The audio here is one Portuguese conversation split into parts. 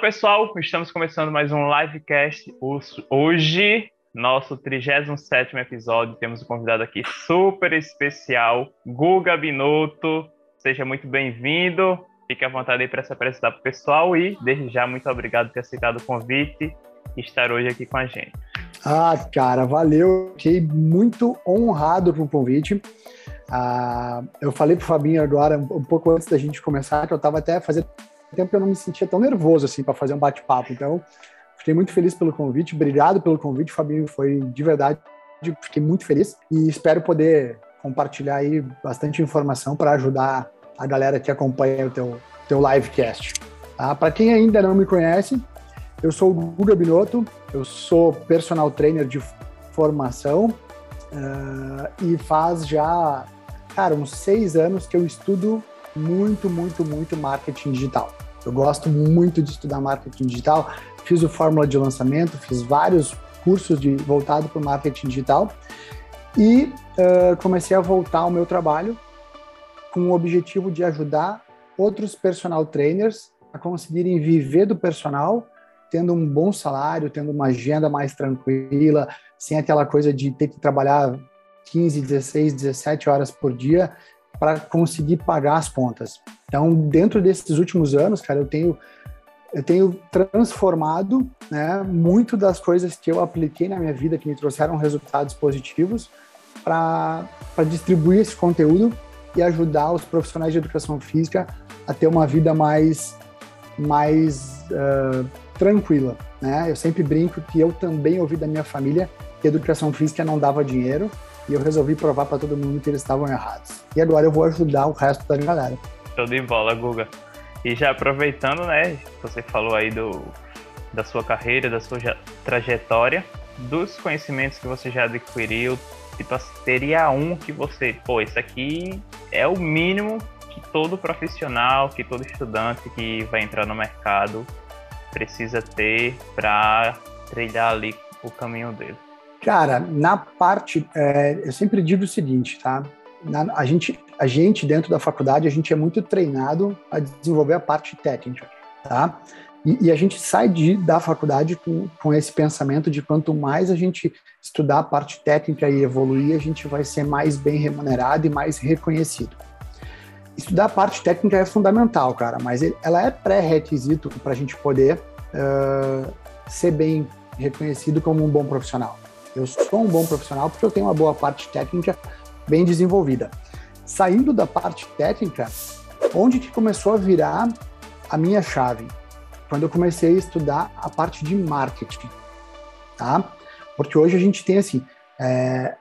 pessoal, estamos começando mais um livecast. Hoje, nosso 37 episódio, temos um convidado aqui super especial, Guga Binotto. Seja muito bem-vindo. Fique à vontade aí para se apresentar para o pessoal e, desde já, muito obrigado por ter aceitado o convite e estar hoje aqui com a gente. Ah, cara, valeu. Fiquei muito honrado com o convite. Ah, eu falei para o Fabinho agora, um pouco antes da gente começar, que eu estava até fazendo tempo eu não me sentia tão nervoso assim para fazer um bate-papo. Então, fiquei muito feliz pelo convite. Obrigado pelo convite, Fabinho. Foi de verdade, fiquei muito feliz e espero poder compartilhar aí bastante informação para ajudar a galera que acompanha o teu, teu livecast. Tá? Para quem ainda não me conhece, eu sou o Guga Binotto, eu sou personal trainer de formação uh, e faz já, cara, uns seis anos que eu estudo muito, muito, muito marketing digital. Eu gosto muito de estudar marketing digital. Fiz o fórmula de lançamento, fiz vários cursos de voltado para o marketing digital e uh, comecei a voltar ao meu trabalho com o objetivo de ajudar outros personal trainers a conseguirem viver do personal, tendo um bom salário, tendo uma agenda mais tranquila, sem aquela coisa de ter que trabalhar 15, 16, 17 horas por dia para conseguir pagar as contas. Então, dentro desses últimos anos, cara, eu tenho eu tenho transformado né, muito das coisas que eu apliquei na minha vida que me trouxeram resultados positivos para distribuir esse conteúdo e ajudar os profissionais de educação física a ter uma vida mais mais uh, tranquila, né? Eu sempre brinco que eu também ouvi da minha família que educação física não dava dinheiro e eu resolvi provar para todo mundo que eles estavam errados. E agora eu vou ajudar o resto da galera. Show de bola, Guga. E já aproveitando, né, você falou aí do, da sua carreira, da sua trajetória, dos conhecimentos que você já adquiriu, tipo, teria um que você, pô, isso aqui é o mínimo que todo profissional, que todo estudante que vai entrar no mercado precisa ter para trilhar ali o caminho dele. Cara, na parte, é, eu sempre digo o seguinte, tá? Na, a, gente, a gente, dentro da faculdade, a gente é muito treinado a desenvolver a parte técnica, tá? E, e a gente sai de, da faculdade com, com esse pensamento de quanto mais a gente estudar a parte técnica e evoluir, a gente vai ser mais bem remunerado e mais reconhecido. Estudar a parte técnica é fundamental, cara, mas ela é pré-requisito para a gente poder uh, ser bem reconhecido como um bom profissional. Eu sou um bom profissional porque eu tenho uma boa parte técnica bem desenvolvida. Saindo da parte técnica, onde que começou a virar a minha chave? Quando eu comecei a estudar a parte de marketing, tá? Porque hoje a gente tem assim, é,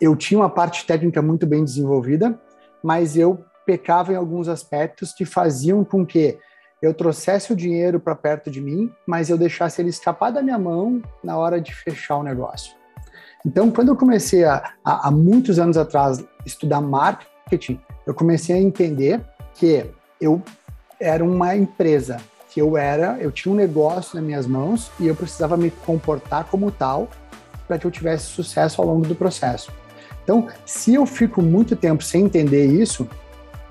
eu tinha uma parte técnica muito bem desenvolvida, mas eu pecava em alguns aspectos que faziam com que eu trouxesse o dinheiro para perto de mim, mas eu deixasse ele escapar da minha mão na hora de fechar o negócio. Então, quando eu comecei a, a, há muitos anos atrás estudar marketing, eu comecei a entender que eu era uma empresa, que eu era, eu tinha um negócio nas minhas mãos e eu precisava me comportar como tal para que eu tivesse sucesso ao longo do processo. Então, se eu fico muito tempo sem entender isso,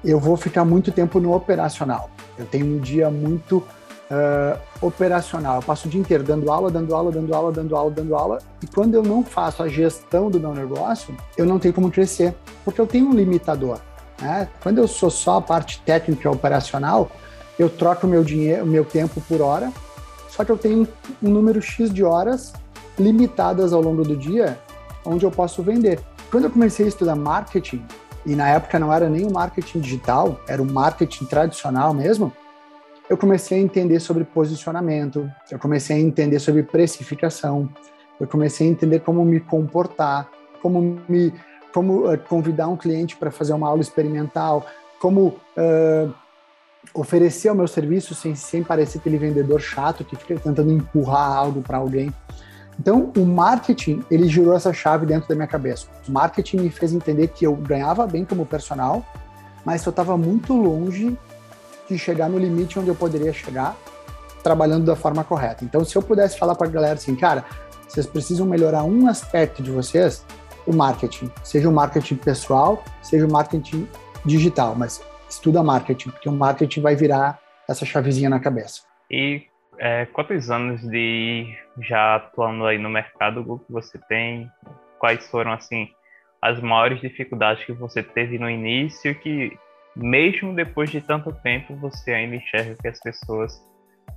eu vou ficar muito tempo no operacional. Eu tenho um dia muito uh, operacional. Eu passo o dia inteiro dando aula, dando aula, dando aula, dando aula, dando aula. E quando eu não faço a gestão do meu negócio, eu não tenho como crescer, porque eu tenho um limitador. Né? Quando eu sou só a parte técnica operacional, eu troco o meu dinheiro, meu tempo por hora, só que eu tenho um número X de horas limitadas ao longo do dia onde eu posso vender. Quando eu comecei a estudar marketing, e na época não era nem o marketing digital, era o marketing tradicional mesmo, eu comecei a entender sobre posicionamento, eu comecei a entender sobre precificação, eu comecei a entender como me comportar, como me como uh, convidar um cliente para fazer uma aula experimental, como uh, oferecer o meu serviço sem, sem parecer aquele vendedor chato que fica tentando empurrar algo para alguém. Então, o marketing, ele girou essa chave dentro da minha cabeça. O marketing me fez entender que eu ganhava bem como personal, mas eu estava muito longe de chegar no limite onde eu poderia chegar trabalhando da forma correta. Então, se eu pudesse falar para a galera assim, cara, vocês precisam melhorar um aspecto de vocês, o marketing. Seja o marketing pessoal, seja o marketing digital, mas estuda marketing, porque o marketing vai virar essa chavezinha na cabeça. E é, quantos anos de já atuando aí no mercado que você tem? Quais foram assim as maiores dificuldades que você teve no início que mesmo depois de tanto tempo você ainda enxerga que as pessoas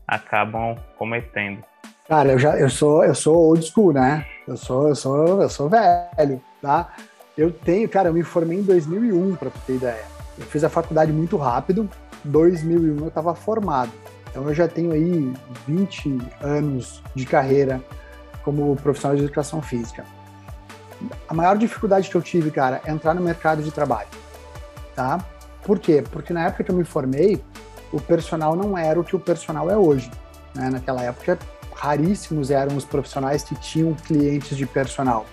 acabam cometendo? Cara, eu já eu sou eu sou old school, né? Eu sou eu sou eu sou velho, tá? Eu tenho, cara, eu me formei em 2001 para ter ideia. Eu fiz a faculdade muito rápido. 2001 eu estava formado. Então eu já tenho aí 20 anos de carreira como profissional de educação física. A maior dificuldade que eu tive, cara, é entrar no mercado de trabalho, tá? Por quê? Porque na época que eu me formei, o personal não era o que o personal é hoje. Né? Naquela época, raríssimos eram os profissionais que tinham clientes de personal.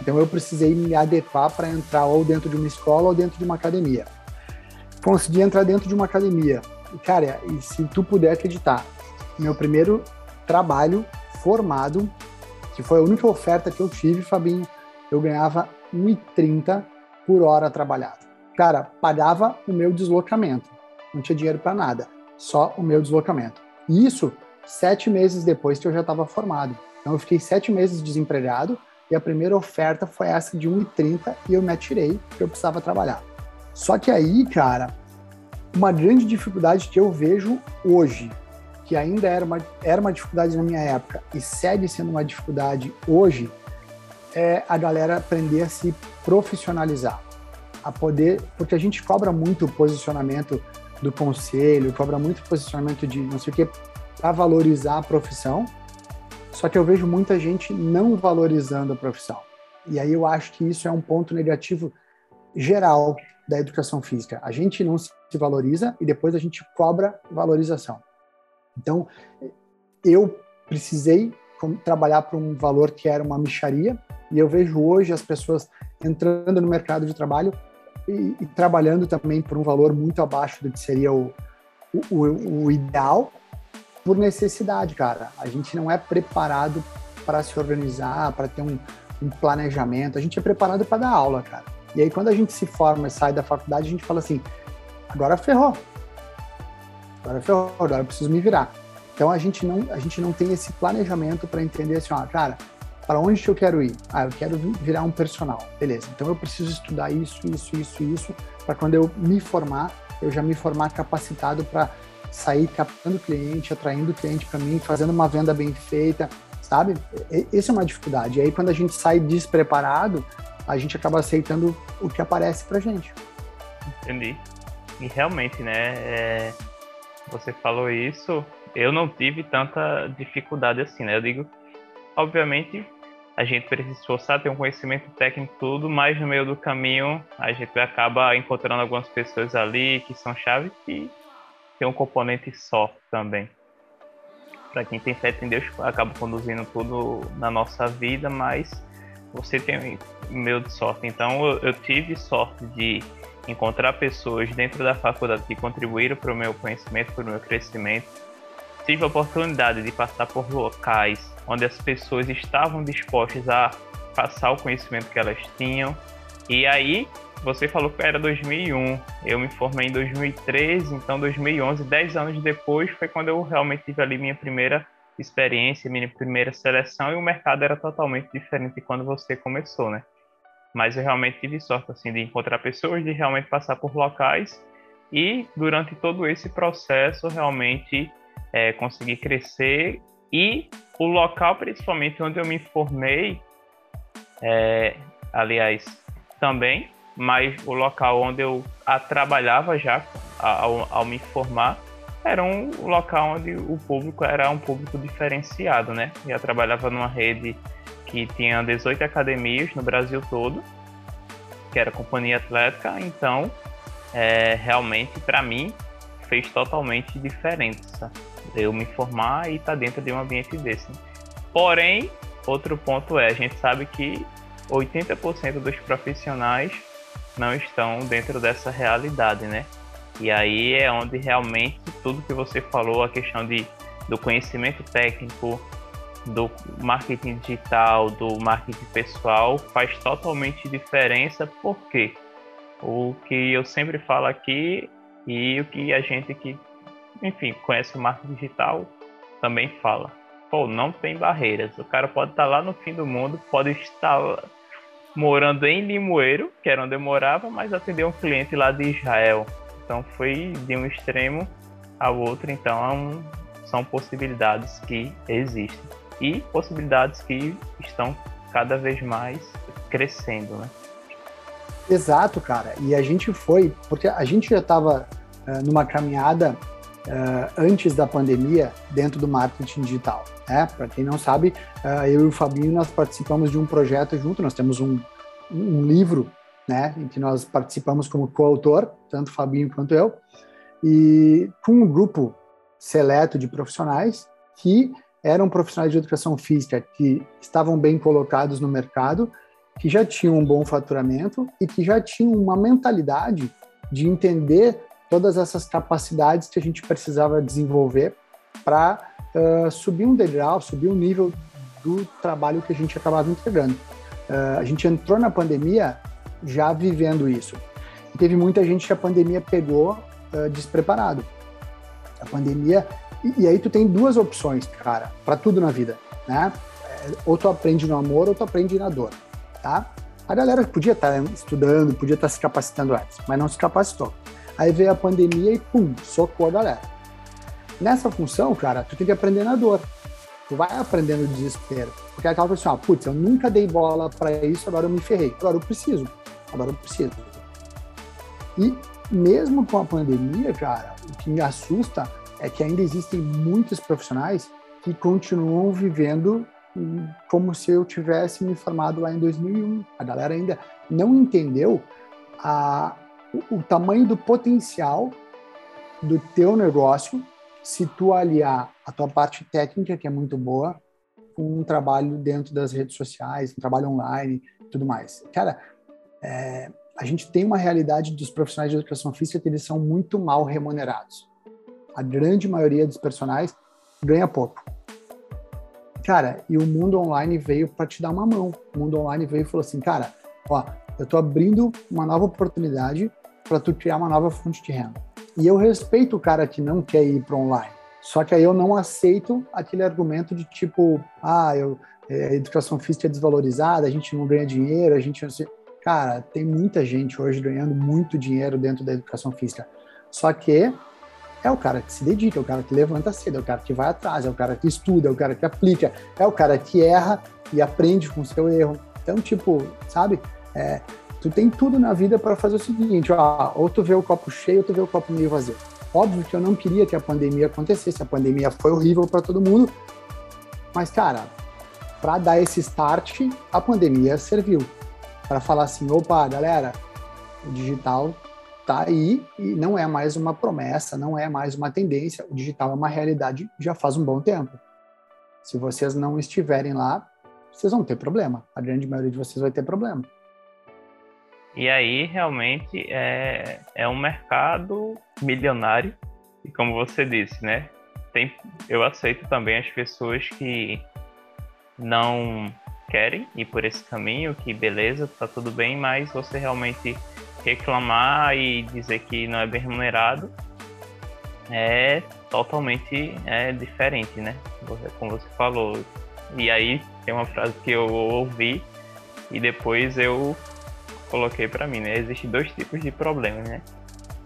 Então eu precisei me adequar para entrar ou dentro de uma escola ou dentro de uma academia. Consegui entrar dentro de uma academia. Cara, e se tu puder acreditar, meu primeiro trabalho formado, que foi a única oferta que eu tive, Fabinho, eu ganhava 1,30 por hora trabalhada. Cara, pagava o meu deslocamento. Não tinha dinheiro para nada, só o meu deslocamento. E isso sete meses depois que eu já estava formado. Então eu fiquei sete meses desempregado e a primeira oferta foi essa de 1,30 e eu me atirei porque eu precisava trabalhar. Só que aí, cara, uma grande dificuldade que eu vejo hoje, que ainda era uma, era uma dificuldade na minha época e segue sendo uma dificuldade hoje, é a galera aprender a se profissionalizar, a poder, porque a gente cobra muito o posicionamento do conselho, cobra muito posicionamento de não sei o que para valorizar a profissão. Só que eu vejo muita gente não valorizando a profissão. E aí eu acho que isso é um ponto negativo geral da educação física. A gente não se valoriza e depois a gente cobra valorização. Então, eu precisei trabalhar para um valor que era uma micharia e eu vejo hoje as pessoas entrando no mercado de trabalho e, e trabalhando também por um valor muito abaixo do que seria o, o, o ideal por necessidade, cara. A gente não é preparado para se organizar, para ter um, um planejamento. A gente é preparado para dar aula, cara. E aí, quando a gente se forma e sai da faculdade, a gente fala assim: agora ferrou. Agora ferrou, agora eu preciso me virar. Então, a gente não, a gente não tem esse planejamento para entender assim: ó, cara, para onde eu quero ir? Ah, eu quero virar um personal. Beleza, então eu preciso estudar isso, isso, isso, isso, para quando eu me formar, eu já me formar capacitado para sair captando cliente, atraindo cliente para mim, fazendo uma venda bem feita, sabe? Essa é uma dificuldade. E aí, quando a gente sai despreparado, a gente acaba aceitando o que aparece pra gente. Entendi. E realmente, né? É... Você falou isso, eu não tive tanta dificuldade assim, né? Eu digo, obviamente, a gente precisa esforçar, ter um conhecimento técnico tudo, mas no meio do caminho a gente acaba encontrando algumas pessoas ali que são chaves e tem um componente sorte também. Para quem tem fé em Deus, acaba conduzindo tudo na nossa vida, mas você tem meio de sorte. Então eu, eu, tive sorte de encontrar pessoas dentro da faculdade que contribuíram para o meu conhecimento, para o meu crescimento. Tive a oportunidade de passar por locais onde as pessoas estavam dispostas a passar o conhecimento que elas tinham. E aí, você falou que era 2001, eu me formei em 2013, então 2011, 10 anos depois, foi quando eu realmente tive ali minha primeira experiência, minha primeira seleção, e o mercado era totalmente diferente de quando você começou, né? Mas eu realmente tive sorte, assim, de encontrar pessoas, de realmente passar por locais, e durante todo esse processo, realmente é, conseguir crescer, e o local, principalmente, onde eu me formei, é, aliás, também, mas o local onde eu trabalhava já, ao, ao me formar, era um local onde o público era um público diferenciado, né? Eu trabalhava numa rede que tinha 18 academias no Brasil todo, que era companhia atlética, então é, realmente para mim fez totalmente diferença eu me formar e estar tá dentro de um ambiente desse. Porém, outro ponto é, a gente sabe que 80% dos profissionais não estão dentro dessa realidade, né? E aí é onde realmente tudo que você falou, a questão de, do conhecimento técnico, do marketing digital, do marketing pessoal, faz totalmente diferença, porque o que eu sempre falo aqui e o que a gente que, enfim, conhece o marketing digital também fala, pô, não tem barreiras. O cara pode estar lá no fim do mundo, pode estar morando em Limoeiro, que era onde eu morava, mas atender um cliente lá de Israel. Então foi de um extremo ao outro, então são possibilidades que existem e possibilidades que estão cada vez mais crescendo, né? Exato, cara. E a gente foi, porque a gente já estava uh, numa caminhada uh, antes da pandemia dentro do marketing digital. Né? Para quem não sabe, uh, eu e o Fabinho nós participamos de um projeto junto. Nós temos um, um livro, né, em que nós participamos como coautor, tanto o Fabinho quanto eu, e com um grupo seleto de profissionais que eram profissionais de educação física que estavam bem colocados no mercado, que já tinham um bom faturamento e que já tinham uma mentalidade de entender todas essas capacidades que a gente precisava desenvolver para uh, subir um degrau, subir um nível do trabalho que a gente acabava entregando. Uh, a gente entrou na pandemia já vivendo isso. E teve muita gente que a pandemia pegou uh, despreparado. A pandemia. E, aí tu tem duas opções, cara, para tudo na vida, né? É, ou tu aprende no amor ou tu aprende na dor, tá? A galera podia estar tá estudando, podia estar tá se capacitando antes, mas não se capacitou. Aí veio a pandemia e pum, socou a galera. Nessa função, cara, tu tem que aprender na dor. Tu vai aprendendo no desespero. Porque aquela pessoa, assim, putz, eu nunca dei bola para isso, agora eu me ferrei. Agora eu preciso. Agora eu preciso. E mesmo com a pandemia, cara, o que me assusta é que ainda existem muitos profissionais que continuam vivendo como se eu tivesse me formado lá em 2001. A galera ainda não entendeu a, o, o tamanho do potencial do teu negócio se tu aliar a tua parte técnica, que é muito boa, com um trabalho dentro das redes sociais, um trabalho online, tudo mais. Cara, é, a gente tem uma realidade dos profissionais de educação física que eles são muito mal remunerados. A grande maioria dos personagens ganha pouco. Cara, e o mundo online veio para te dar uma mão. O mundo online veio e falou assim, cara, ó, eu tô abrindo uma nova oportunidade para tu criar uma nova fonte de renda. E eu respeito o cara que não quer ir para online. Só que aí eu não aceito aquele argumento de tipo, ah, eu, é, a educação física é desvalorizada, a gente não ganha dinheiro, a gente não. Cara, tem muita gente hoje ganhando muito dinheiro dentro da educação física. Só que é o cara que se dedica, é o cara que levanta cedo, é o cara que vai atrás, é o cara que estuda, é o cara que aplica, é o cara que erra e aprende com o seu erro. Então, tipo, sabe? É, Tu tem tudo na vida para fazer o seguinte, ó, ou tu vê o copo cheio ou tu vê o copo meio vazio. Óbvio que eu não queria que a pandemia acontecesse, a pandemia foi horrível para todo mundo, mas cara, para dar esse start, a pandemia serviu para falar assim, opa, galera, o digital tá aí e não é mais uma promessa, não é mais uma tendência, o digital é uma realidade já faz um bom tempo. Se vocês não estiverem lá, vocês vão ter problema. A grande maioria de vocês vai ter problema. E aí realmente é, é um mercado milionário. E como você disse, né? Tem, eu aceito também as pessoas que não querem ir por esse caminho, que beleza, tá tudo bem, mas você realmente reclamar e dizer que não é bem remunerado é totalmente é diferente, né? Como você falou. E aí tem uma frase que eu ouvi e depois eu coloquei para mim, né? Existem dois tipos de problemas, né?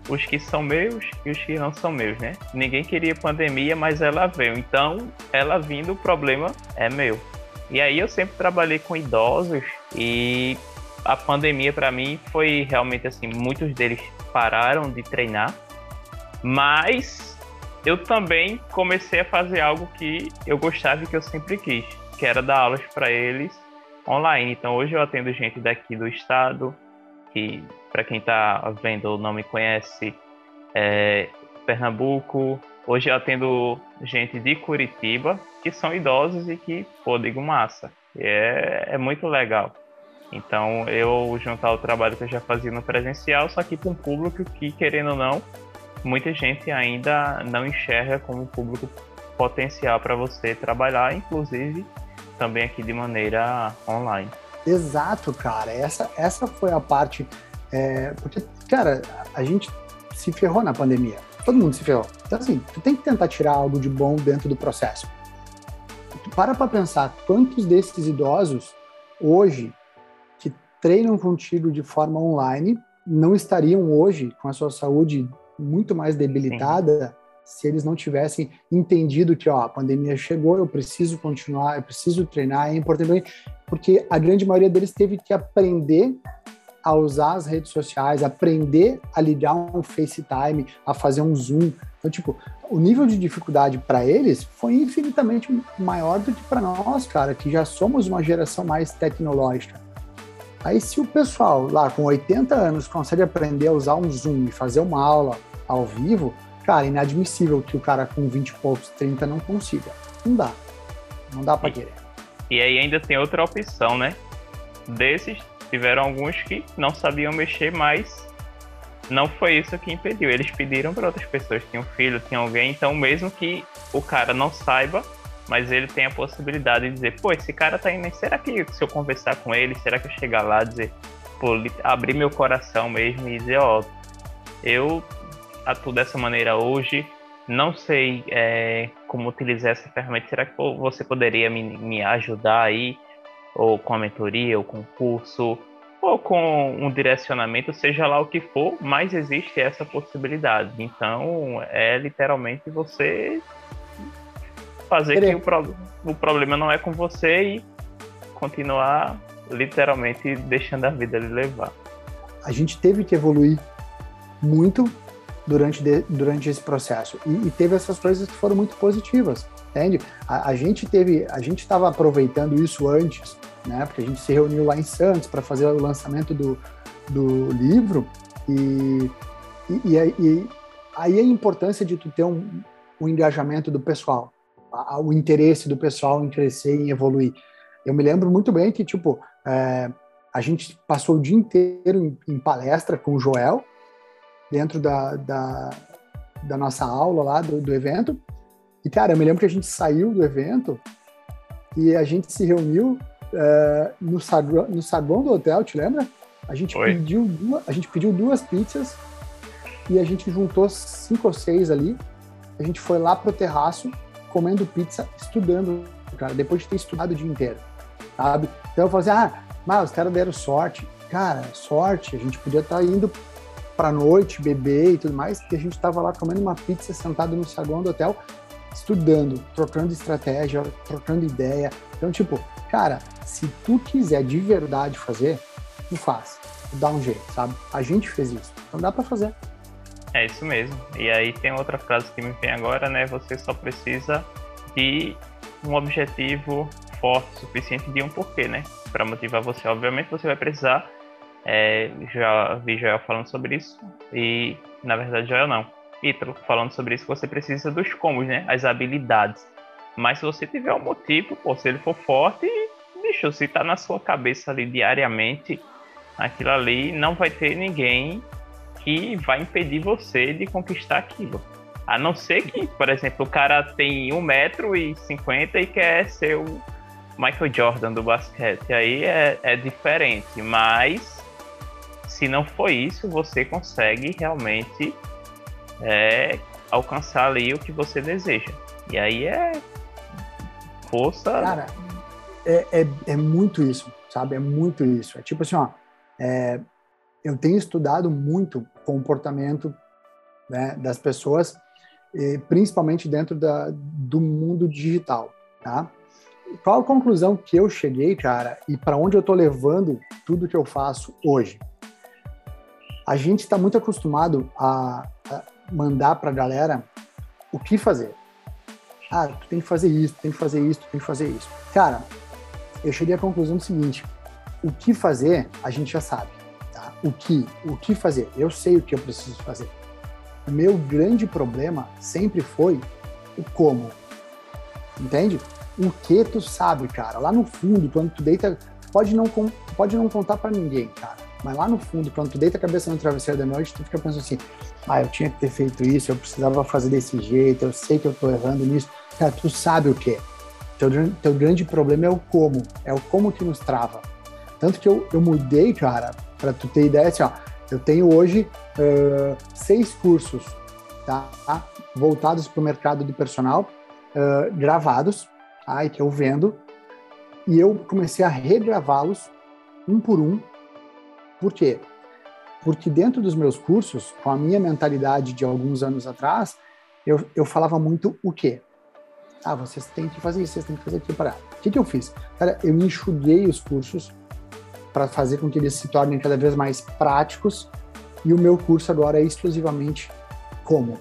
Os que são meus e os que não são meus, né? Ninguém queria pandemia, mas ela veio. Então, ela vindo, o problema é meu. E aí eu sempre trabalhei com idosos e a pandemia para mim foi realmente assim, muitos deles pararam de treinar, mas eu também comecei a fazer algo que eu gostava e que eu sempre quis, que era dar aulas para eles online. Então hoje eu atendo gente daqui do estado, que para quem está vendo ou não me conhece, é Pernambuco. Hoje eu atendo gente de Curitiba, que são idosos e que, pô, digo massa. É, é muito legal. Então eu juntar o trabalho que eu já fazia no presencial, só que com um público que, querendo ou não, muita gente ainda não enxerga como público potencial para você trabalhar, inclusive também aqui de maneira online. Exato, cara. Essa, essa foi a parte. É, porque, cara, a gente se ferrou na pandemia. Todo mundo se ferrou. Então, assim, tu tem que tentar tirar algo de bom dentro do processo. Tu para para pensar quantos desses idosos hoje treinam contigo de forma online não estariam hoje com a sua saúde muito mais debilitada Sim. se eles não tivessem entendido que ó, a pandemia chegou, eu preciso continuar, eu preciso treinar, é importante, porque a grande maioria deles teve que aprender a usar as redes sociais, aprender a ligar um FaceTime, a fazer um Zoom. Então, tipo, o nível de dificuldade para eles foi infinitamente maior do que para nós, cara, que já somos uma geração mais tecnológica. Aí, se o pessoal lá com 80 anos consegue aprender a usar um Zoom e fazer uma aula ao vivo, cara, inadmissível que o cara com 20 e poucos, 30 não consiga. Não dá. Não dá para querer. E aí ainda tem outra opção, né? Desses tiveram alguns que não sabiam mexer, mas não foi isso que impediu. Eles pediram para outras pessoas, tinha um filho, tinha alguém, então mesmo que o cara não saiba, mas ele tem a possibilidade de dizer, pô, esse cara tá indo, será que se eu conversar com ele, será que eu chegar lá dizer, pô, abrir meu coração mesmo e dizer, ó, eu atuo dessa maneira hoje, não sei é, como utilizar essa ferramenta, será que você poderia me, me ajudar aí? ou com a mentoria, ou com o curso, ou com um direcionamento, seja lá o que for, mas existe essa possibilidade. Então, é literalmente você fazer que o, pro, o problema não é com você e continuar literalmente deixando a vida lhe levar. A gente teve que evoluir muito durante, de, durante esse processo e, e teve essas coisas que foram muito positivas entende? A, a gente teve, a gente estava aproveitando isso antes, né? Porque a gente se reuniu lá em Santos para fazer o lançamento do, do livro e, e, e, e aí a importância de tu ter um, um engajamento do pessoal, a, o interesse do pessoal em crescer e evoluir. Eu me lembro muito bem que, tipo, é, a gente passou o dia inteiro em, em palestra com o Joel, dentro da, da, da nossa aula lá do, do evento, e, cara, eu me lembro que a gente saiu do evento e a gente se reuniu uh, no, saguão, no saguão do hotel, te lembra? A gente, pediu duas, a gente pediu duas pizzas e a gente juntou cinco ou seis ali. A gente foi lá pro terraço comendo pizza, estudando, cara, depois de ter estudado o dia inteiro, sabe? Então eu falei assim, ah, mas os caras deram sorte. Cara, sorte, a gente podia estar tá indo pra noite, beber e tudo mais, e a gente tava lá comendo uma pizza sentado no saguão do hotel estudando, trocando estratégia, trocando ideia. Então, tipo, cara, se tu quiser de verdade fazer, tu faz. Tu dá um jeito, sabe? A gente fez isso. Então dá para fazer. É isso mesmo. E aí tem outra frase que me vem agora, né? Você só precisa de um objetivo forte suficiente de um porquê, né? Para motivar você. Obviamente você vai precisar. É, já vi Joel falando sobre isso. E na verdade Joel não. Ítalo falando sobre isso, você precisa dos combos, né? As habilidades. Mas se você tiver um motivo, pô, se ele for forte, bicho, se tá na sua cabeça ali diariamente, aquilo ali, não vai ter ninguém que vai impedir você de conquistar aquilo. A não ser que, por exemplo, o cara tem 1,50m e quer ser o Michael Jordan do basquete. Aí é, é diferente. Mas se não for isso, você consegue realmente é alcançar ali o que você deseja. E aí é força. Cara, é, é, é muito isso, sabe? É muito isso. É tipo assim, ó. É, eu tenho estudado muito comportamento né, das pessoas, principalmente dentro da, do mundo digital, tá? Qual a conclusão que eu cheguei, cara, e para onde eu tô levando tudo que eu faço hoje? A gente está muito acostumado a, a mandar para a galera o que fazer. Ah, tu tem que fazer isso, tem que fazer isso, tem que fazer isso. Cara, eu cheguei à conclusão do seguinte: o que fazer a gente já sabe. O que, o que fazer? Eu sei o que eu preciso fazer. O meu grande problema sempre foi o como. Entende? O que tu sabe, cara. Lá no fundo, quando tu deita, pode não, pode não contar para ninguém, cara. Mas lá no fundo, quando tu deita a cabeça no travesseiro da noite, tu fica pensando assim: ah, eu tinha que ter feito isso, eu precisava fazer desse jeito, eu sei que eu tô errando nisso. Cara, tu sabe o que Teu, teu grande problema é o como, é o como que nos trava. Tanto que eu, eu mudei, cara, para tu ter ideia, assim, ó, eu tenho hoje uh, seis cursos tá? voltados para o mercado do personal, uh, gravados, tá? e que eu vendo, e eu comecei a regravá-los um por um. Por quê? Porque dentro dos meus cursos, com a minha mentalidade de alguns anos atrás, eu, eu falava muito o quê? Ah, vocês têm que fazer isso, vocês têm que fazer aquilo para. O que, que eu fiz? Cara, eu enxuguei os cursos para fazer com que eles se tornem cada vez mais práticos e o meu curso agora é exclusivamente como.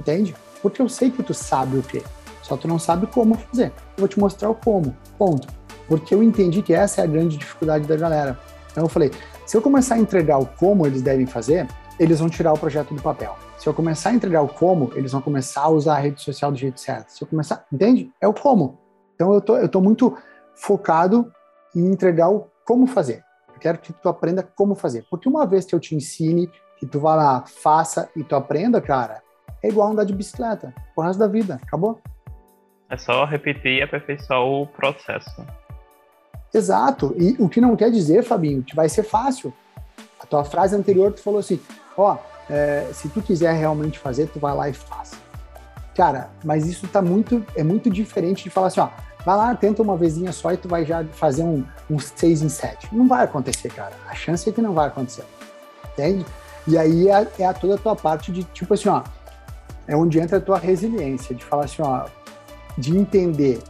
Entende? Porque eu sei que tu sabe o quê, só tu não sabe como fazer. Eu vou te mostrar o como, ponto. Porque eu entendi que essa é a grande dificuldade da galera. Então eu falei, se eu começar a entregar o como eles devem fazer, eles vão tirar o projeto do papel. Se eu começar a entregar o como, eles vão começar a usar a rede social do jeito certo. Se eu começar, entende? É o como. Então eu tô, eu tô muito focado em entregar o como fazer. Eu quero que tu aprenda como fazer. Porque uma vez que eu te ensine, que tu vá lá, faça e tu aprenda, cara, é igual andar de bicicleta. O resto da vida. Acabou. É só repetir e aperfeiçoar o processo. Exato. E o que não quer dizer, Fabinho, que vai ser fácil. A tua frase anterior, tu falou assim, ó, é, se tu quiser realmente fazer, tu vai lá e faz. Cara, mas isso tá muito, é muito diferente de falar assim, ó, vai lá, tenta uma vezinha só e tu vai já fazer um, um 6 em 7. Não vai acontecer, cara. A chance é que não vai acontecer. Entende? E aí é, é a toda a tua parte de, tipo assim, ó, é onde entra a tua resiliência, de falar assim, ó, de entender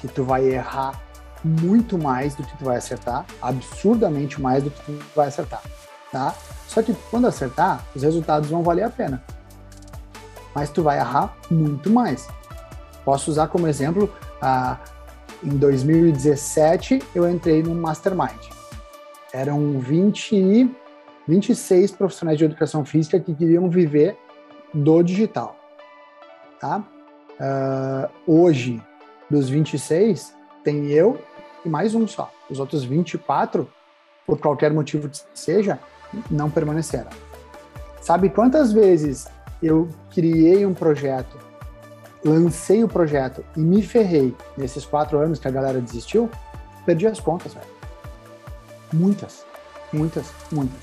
que tu vai errar muito mais do que tu vai acertar, absurdamente mais do que tu vai acertar, tá? Só que quando acertar, os resultados vão valer a pena. Mas tu vai errar muito mais. Posso usar como exemplo, ah, em 2017 eu entrei num mastermind. Eram 20, 26 profissionais de educação física que queriam viver do digital. Tá? Uh, hoje, dos 26, tem eu e mais um só. Os outros 24, por qualquer motivo que seja, não permaneceram. Sabe quantas vezes eu criei um projeto, lancei o projeto e me ferrei nesses quatro anos que a galera desistiu? Perdi as contas, velho. Muitas, muitas, muitas.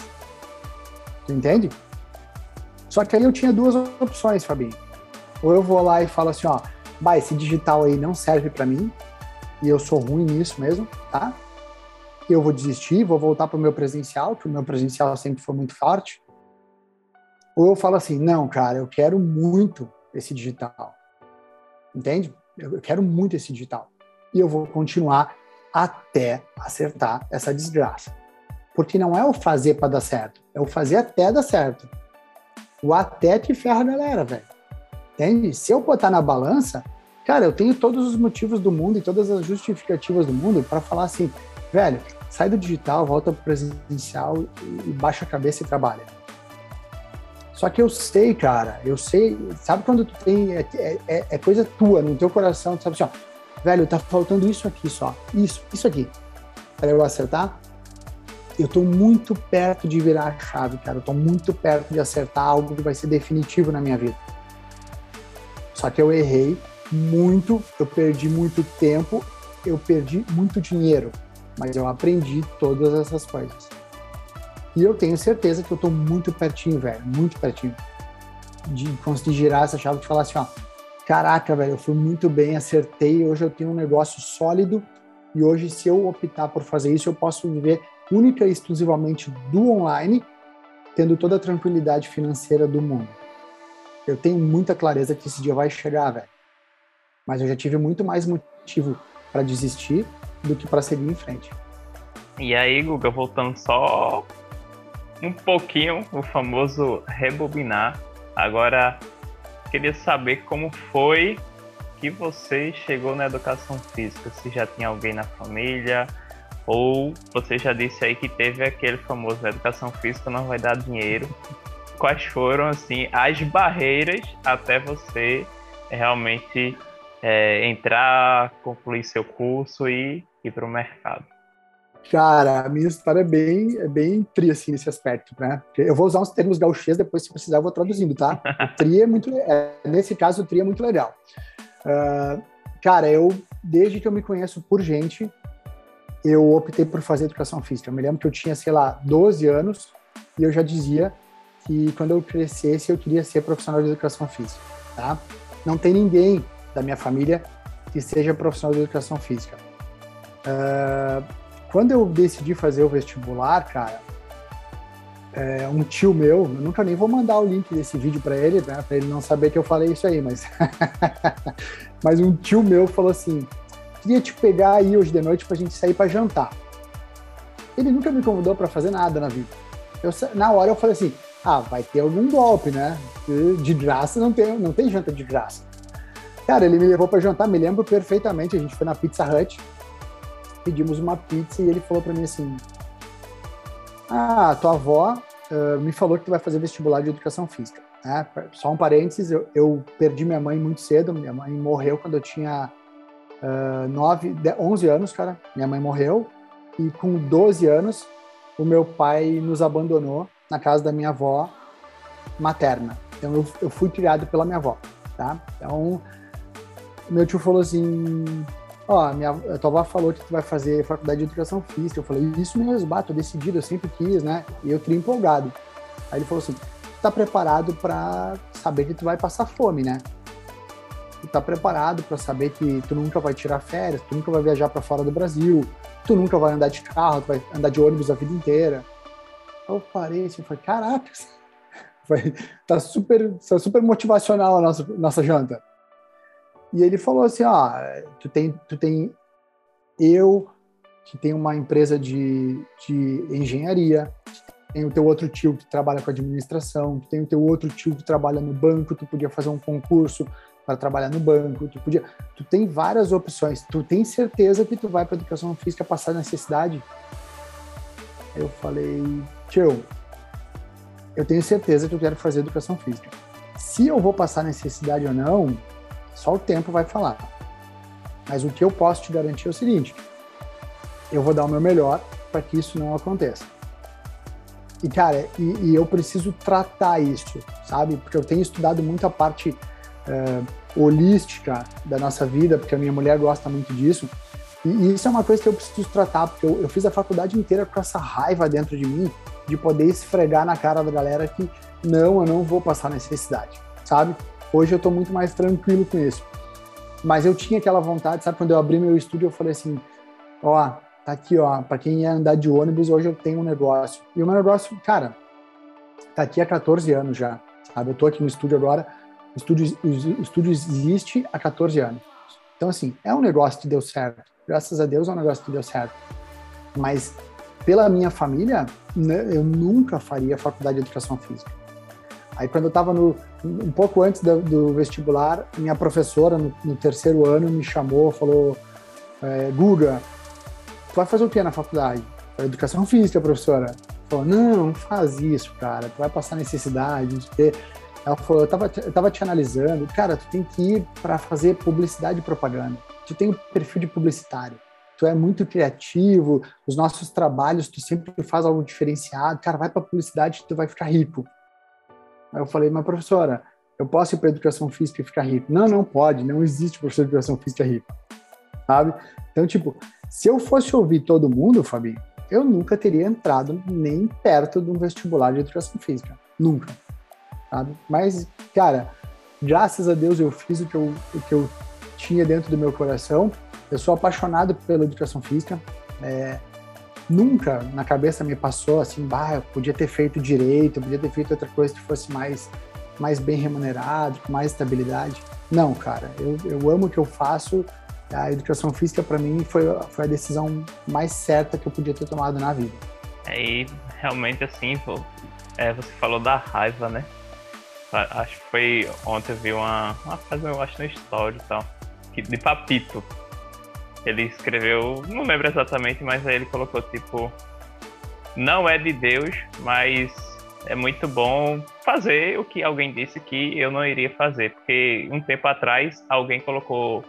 Tu entende? Só que aí eu tinha duas opções, Fabinho. Ou eu vou lá e falo assim, ó, bah, esse digital aí não serve para mim, e eu sou ruim nisso mesmo, tá? eu vou desistir, vou voltar para o meu presencial, que o meu presencial sempre foi muito forte. Ou eu falo assim, não, cara, eu quero muito esse digital. Entende? Eu quero muito esse digital. E eu vou continuar até acertar essa desgraça. Porque não é o fazer para dar certo, é o fazer até dar certo. O até te ferra galera, velho. Entende? Se eu botar na balança, cara, eu tenho todos os motivos do mundo e todas as justificativas do mundo para falar assim, velho, sai do digital, volta para o presencial e baixa a cabeça e trabalha. Só que eu sei, cara, eu sei, sabe quando tu tem, é, é, é, é coisa tua, no teu coração, tu sabe assim, ó, velho, tá faltando isso aqui só, isso, isso aqui, para eu acertar. Eu tô muito perto de virar a chave, cara, eu tô muito perto de acertar algo que vai ser definitivo na minha vida. Só que eu errei muito, eu perdi muito tempo, eu perdi muito dinheiro mas eu aprendi todas essas coisas. E eu tenho certeza que eu estou muito pertinho, velho, muito pertinho de conseguir girar essa chave e falar assim, ó, caraca, velho, eu fui muito bem, acertei, hoje eu tenho um negócio sólido e hoje se eu optar por fazer isso, eu posso viver única e exclusivamente do online, tendo toda a tranquilidade financeira do mundo. Eu tenho muita clareza que esse dia vai chegar, velho. Mas eu já tive muito mais motivo para desistir do que para seguir em frente. E aí, Guga, voltando só um pouquinho, o famoso rebobinar. Agora, queria saber como foi que você chegou na educação física. Se já tinha alguém na família, ou você já disse aí que teve aquele famoso educação física não vai dar dinheiro. Quais foram, assim, as barreiras até você realmente é, entrar, concluir seu curso e ir para o mercado? Cara, a minha história é bem, é bem tri, assim, nesse aspecto, né? Eu vou usar uns termos gauchês, depois, se precisar, eu vou traduzindo, tá? O tri é muito... É, nesse caso, o tri é muito legal. Uh, cara, eu, desde que eu me conheço por gente, eu optei por fazer educação física. Eu me lembro que eu tinha, sei lá, 12 anos, e eu já dizia que quando eu crescesse eu queria ser profissional de educação física, tá? Não tem ninguém da minha família que seja profissional de educação física. Uh, quando eu decidi fazer o vestibular, cara, é, um tio meu, eu nunca nem vou mandar o link desse vídeo para ele, né, para ele não saber que eu falei isso aí, mas mas um tio meu falou assim: queria te pegar aí hoje de noite para a gente sair para jantar. Ele nunca me convidou para fazer nada na vida. Eu, na hora eu falei assim: ah, vai ter algum golpe, né? De graça não tem, não tem janta de graça. Cara, ele me levou para jantar, me lembro perfeitamente. A gente foi na Pizza Hut, pedimos uma pizza e ele falou para mim assim: Ah, tua avó uh, me falou que tu vai fazer vestibular de educação física. Né? Só um parênteses: eu, eu, perdi minha mãe muito cedo. Minha mãe morreu quando eu tinha uh, 9, 11 anos, cara. Minha mãe morreu. E com 12 anos, o meu pai nos abandonou na casa da minha avó materna. Então eu, eu fui criado pela minha avó, tá? Então meu tio falou assim: Ó, minha, a tua avó falou que tu vai fazer faculdade de educação física. Eu falei: Isso mesmo, bato, tô decidido, eu sempre quis, né? E eu teria empolgado. Aí ele falou assim: tá preparado para saber que tu vai passar fome, né? Tu tá preparado para saber que tu nunca vai tirar férias, tu nunca vai viajar para fora do Brasil, tu nunca vai andar de carro, tu vai andar de ônibus a vida inteira. Eu parei assim, falei: Caraca, tá super, tá super motivacional a nossa, nossa janta. E ele falou assim, ó, tu tem, tu tem eu, que tem uma empresa de, de engenharia, tem o teu outro tio que trabalha com administração, tem o teu outro tio que trabalha no banco, tu podia fazer um concurso para trabalhar no banco, tu podia, tu tem várias opções, tu tem certeza que tu vai para educação física passar necessidade? Eu falei, tio, eu tenho certeza que eu quero fazer educação física. Se eu vou passar necessidade ou não, só o tempo vai falar. Mas o que eu posso te garantir é o seguinte: eu vou dar o meu melhor para que isso não aconteça. E, cara, e, e, eu preciso tratar isso, sabe? Porque eu tenho estudado muito a parte é, holística da nossa vida, porque a minha mulher gosta muito disso. E, e isso é uma coisa que eu preciso tratar, porque eu, eu fiz a faculdade inteira com essa raiva dentro de mim de poder esfregar na cara da galera que não, eu não vou passar necessidade, sabe? Hoje eu estou muito mais tranquilo com isso. Mas eu tinha aquela vontade, sabe? Quando eu abri meu estúdio, eu falei assim: ó, tá aqui, ó, para quem ia andar de ônibus, hoje eu tenho um negócio. E o meu negócio, cara, tá aqui há 14 anos já, sabe? Eu tô aqui no estúdio agora, o estúdio, o estúdio existe há 14 anos. Então, assim, é um negócio que deu certo. Graças a Deus é um negócio que deu certo. Mas, pela minha família, né, eu nunca faria faculdade de educação física. Aí, quando eu estava um pouco antes do, do vestibular, minha professora, no, no, terceiro ano, me chamou, falou: é, Guga, tu vai fazer o que na faculdade? Educação física, professora. Falou: Não, não faz isso, cara, tu vai passar necessidade. Ela falou: eu tava, eu tava te analisando, cara, tu tem que ir para fazer publicidade e propaganda. Tu tem um perfil de publicitário. Tu é muito criativo, os nossos trabalhos, tu sempre faz algo diferenciado. Cara, vai para publicidade, tu vai ficar rico. Aí eu falei, mas professora, eu posso ir para educação física e ficar rico? Não, não pode, não existe professor de educação física rico, sabe? Então, tipo, se eu fosse ouvir todo mundo, Fabinho, eu nunca teria entrado nem perto de um vestibular de educação física, nunca, sabe? Mas, cara, graças a Deus eu fiz o que eu, o que eu tinha dentro do meu coração. Eu sou apaixonado pela educação física. É, nunca na cabeça me passou assim, bah, eu podia ter feito direito, eu podia ter feito outra coisa que fosse mais, mais bem remunerado, com mais estabilidade. Não, cara, eu, eu amo o que eu faço. A educação física, para mim, foi, foi a decisão mais certa que eu podia ter tomado na vida. É, e realmente, assim, pô, é, você falou da raiva, né? Acho que foi ontem eu vi uma, uma frase, eu acho, no story e tal, de Papito, ele escreveu, não lembro exatamente, mas aí ele colocou tipo: Não é de Deus, mas é muito bom fazer o que alguém disse que eu não iria fazer. Porque um tempo atrás alguém colocou,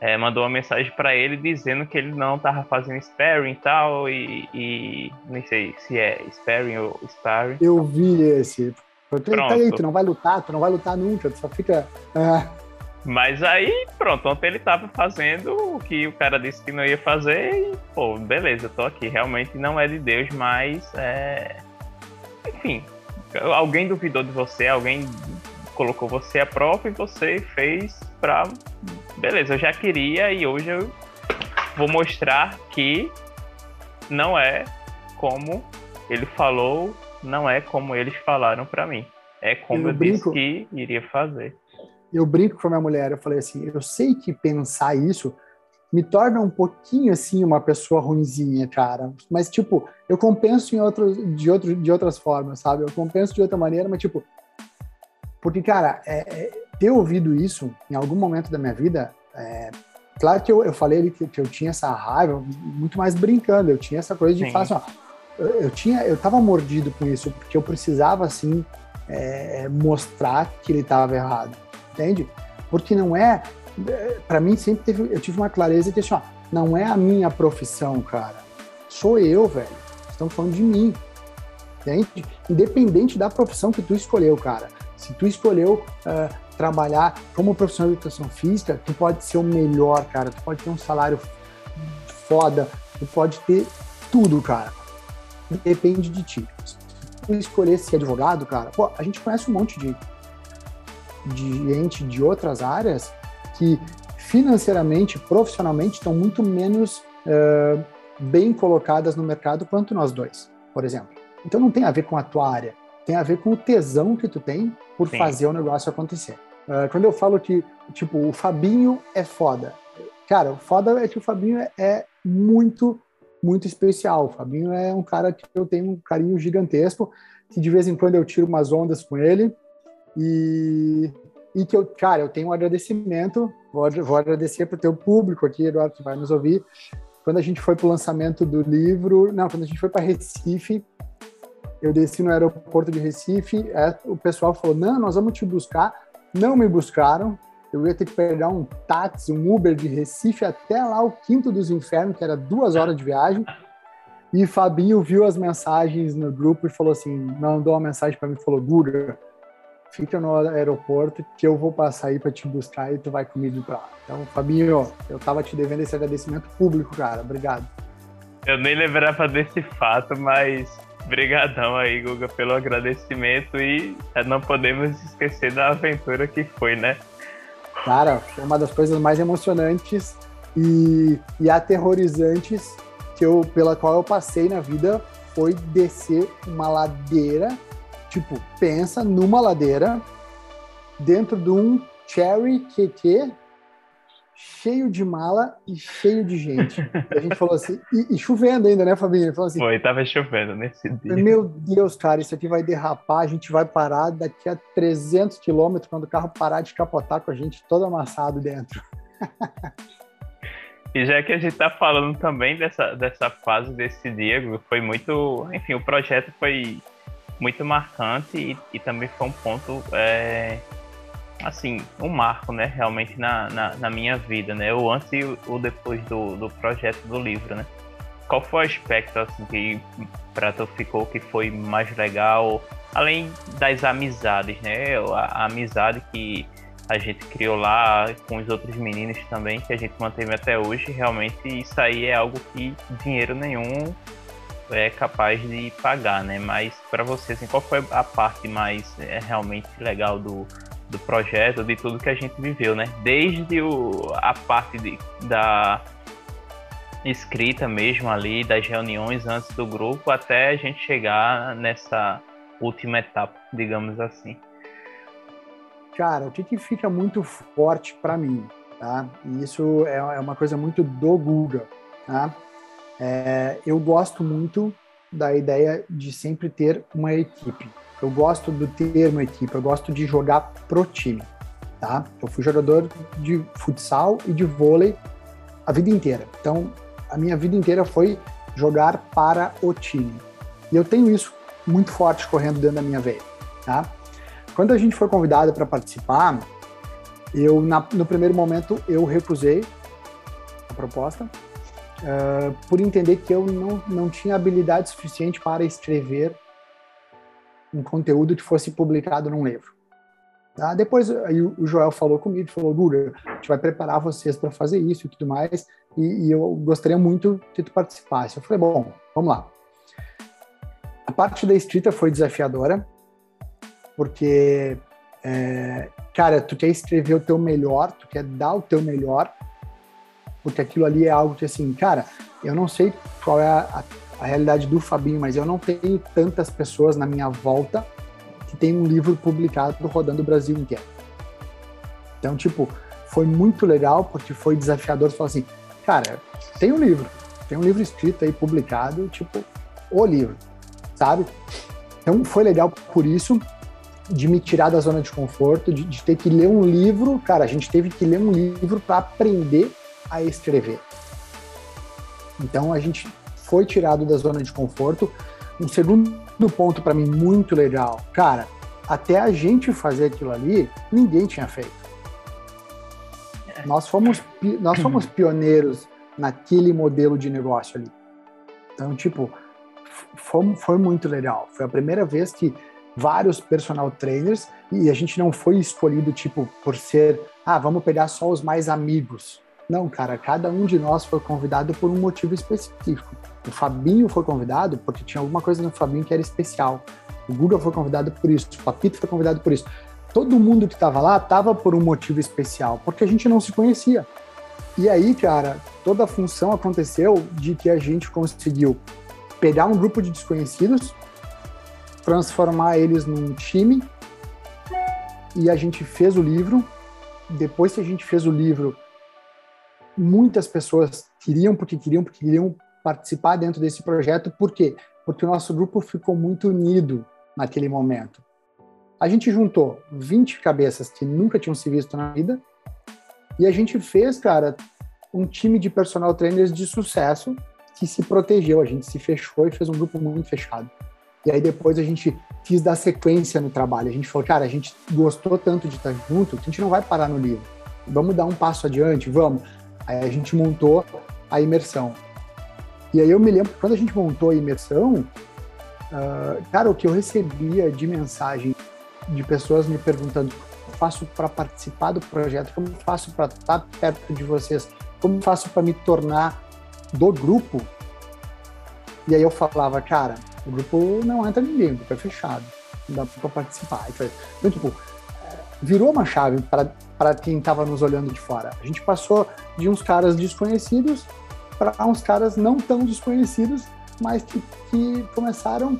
é, mandou uma mensagem para ele dizendo que ele não estava fazendo sparring e tal, e, e nem sei se é sparring ou sparring. Eu vi esse. Pronto. Aí, tu não vai lutar, tu não vai lutar nunca, tu só fica. Ah. Mas aí, pronto, ontem ele tava fazendo o que o cara disse que não ia fazer e, pô, beleza, tô aqui. Realmente não é de Deus, mas é. Enfim, alguém duvidou de você, alguém colocou você à prova e você fez pra. Beleza, eu já queria e hoje eu vou mostrar que não é como ele falou, não é como eles falaram para mim. É como eu, eu disse que iria fazer. Eu brinco com a minha mulher, eu falei assim, eu sei que pensar isso me torna um pouquinho assim uma pessoa ruinzinha, cara. Mas tipo, eu compenso em outros, de, outro, de outras formas, sabe? Eu compenso de outra maneira, mas tipo, porque cara, é, é, ter ouvido isso em algum momento da minha vida, é, claro que eu, eu falei ali que, que, eu tinha essa raiva, muito mais brincando. Eu tinha essa coisa de falar assim, ó, eu, eu tinha, eu tava mordido com isso porque eu precisava assim é, mostrar que ele estava errado, entende? Porque não é, para mim sempre teve, eu tive uma clareza de assim, ó, não é a minha profissão, cara, sou eu, velho. Estão falando de mim, entende? Independente da profissão que tu escolheu, cara. Se tu escolheu uh, trabalhar como profissional de educação física, tu pode ser o melhor, cara. Tu pode ter um salário foda, tu pode ter tudo, cara. Depende de ti escolher ser advogado, cara, pô, a gente conhece um monte de, de gente de outras áreas que financeiramente, profissionalmente, estão muito menos uh, bem colocadas no mercado quanto nós dois, por exemplo. Então não tem a ver com a tua área, tem a ver com o tesão que tu tem por Sim. fazer o negócio acontecer. Uh, quando eu falo que, tipo, o Fabinho é foda, cara, o foda é que o Fabinho é, é muito muito especial. O Fabinho é um cara que eu tenho um carinho gigantesco, que de vez em quando eu tiro umas ondas com ele e, e que eu, cara, eu tenho um agradecimento, vou, vou agradecer para o teu público aqui, Eduardo, que vai nos ouvir. Quando a gente foi para o lançamento do livro, não, quando a gente foi para Recife, eu desci no aeroporto de Recife, é, o pessoal falou, não, nós vamos te buscar. Não me buscaram, eu ia ter que pegar um táxi, um Uber de Recife até lá o Quinto dos Infernos, que era duas horas de viagem. E Fabinho viu as mensagens no grupo e falou assim, mandou uma mensagem para mim, falou, Guga, fica no aeroporto que eu vou passar aí para te buscar e tu vai comigo para lá. Então, Fabinho, eu tava te devendo esse agradecimento público, cara. Obrigado. Eu nem lembrava desse fato, mas brigadão aí, Guga, pelo agradecimento e não podemos esquecer da aventura que foi, né? Cara, foi uma das coisas mais emocionantes e, e aterrorizantes que eu, pela qual eu passei na vida foi descer uma ladeira, tipo, pensa numa ladeira dentro de um Cherry QQ cheio de mala e cheio de gente. A gente falou assim, e, e, chovendo ainda, né, Fabinho? Ele falou assim, Foi, tava chovendo nesse dia. Meu Deus, cara, isso aqui vai derrapar, a gente vai parar daqui a 300 quilômetros quando o carro parar de capotar com a gente todo amassado dentro. E já que a gente tá falando também dessa, dessa fase desse dia, foi muito. Enfim, o projeto foi muito marcante e, e também foi um ponto é, assim, um marco, né, realmente na, na, na, minha vida, né, o antes e o depois do, do projeto do livro, né. Qual foi o aspecto, assim, que para tu ficou que foi mais legal, além das amizades, né, a, a amizade que a gente criou lá com os outros meninos também, que a gente manteve até hoje, realmente isso aí é algo que dinheiro nenhum é capaz de pagar, né? Mas para você, assim, qual foi a parte mais é, realmente legal do, do projeto, de tudo que a gente viveu, né? Desde o, a parte de, da escrita mesmo ali, das reuniões antes do grupo, até a gente chegar nessa última etapa, digamos assim. Cara, o que, que fica muito forte para mim, tá? E isso é, é uma coisa muito do Google, tá? É, eu gosto muito da ideia de sempre ter uma equipe. Eu gosto do termo equipe, eu gosto de jogar pro time, tá? Eu fui jogador de futsal e de vôlei a vida inteira. Então, a minha vida inteira foi jogar para o time. E eu tenho isso muito forte correndo dentro da minha veia, tá? Quando a gente foi convidado para participar, eu na, no primeiro momento eu recusei a proposta uh, por entender que eu não, não tinha habilidade suficiente para escrever um conteúdo que fosse publicado num livro. Tá? Depois aí o Joel falou comigo, falou, Guga, a gente vai preparar vocês para fazer isso e tudo mais, e, e, eu gostaria muito que tu participasse. Eu falei, bom, vamos lá. A parte da escrita foi desafiadora, porque, é, cara, tu quer escrever o teu melhor, tu quer dar o teu melhor, porque aquilo ali é algo que, assim, cara, eu não sei qual é a, a, a realidade do Fabinho, mas eu não tenho tantas pessoas na minha volta que tem um livro publicado rodando o Brasil inteiro. Então, tipo, foi muito legal, porque foi desafiador. Falar assim, cara, tem um livro, tem um livro escrito aí, publicado, tipo, o livro, sabe? Então, foi legal por isso, de me tirar da zona de conforto, de, de ter que ler um livro. Cara, a gente teve que ler um livro para aprender a escrever. Então a gente foi tirado da zona de conforto. Um segundo ponto para mim muito legal, cara, até a gente fazer aquilo ali, ninguém tinha feito. Nós fomos, nós fomos pioneiros naquele modelo de negócio ali. Então, tipo, foi, foi muito legal. Foi a primeira vez que vários personal trainers e a gente não foi escolhido, tipo, por ser, ah, vamos pegar só os mais amigos. Não, cara, cada um de nós foi convidado por um motivo específico. O Fabinho foi convidado porque tinha alguma coisa no Fabinho que era especial. O Guga foi convidado por isso, o Papito foi convidado por isso. Todo mundo que estava lá estava por um motivo especial, porque a gente não se conhecia. E aí, cara, toda a função aconteceu de que a gente conseguiu pegar um grupo de desconhecidos, transformar eles num time, e a gente fez o livro. Depois que a gente fez o livro, muitas pessoas queriam, porque queriam, porque queriam participar dentro desse projeto. Por quê? Porque o nosso grupo ficou muito unido naquele momento. A gente juntou 20 cabeças que nunca tinham se visto na vida e a gente fez, cara, um time de personal trainers de sucesso que se protegeu. A gente se fechou e fez um grupo muito fechado. E aí depois a gente quis dar sequência no trabalho. A gente falou, cara, a gente gostou tanto de estar junto que a gente não vai parar no livro. Vamos dar um passo adiante, vamos. Aí a gente montou a imersão. E aí eu me lembro quando a gente montou a imersão, uh, cara, o que eu recebia de mensagem de pessoas me perguntando como faço para participar do projeto, como faço para estar perto de vocês, como faço para me tornar do grupo. E aí eu falava, cara, o grupo não entra ninguém, o grupo é fechado, não dá para participar. Então, tipo, virou uma chave para quem estava nos olhando de fora. A gente passou de uns caras desconhecidos para uns caras não tão desconhecidos, mas que, que começaram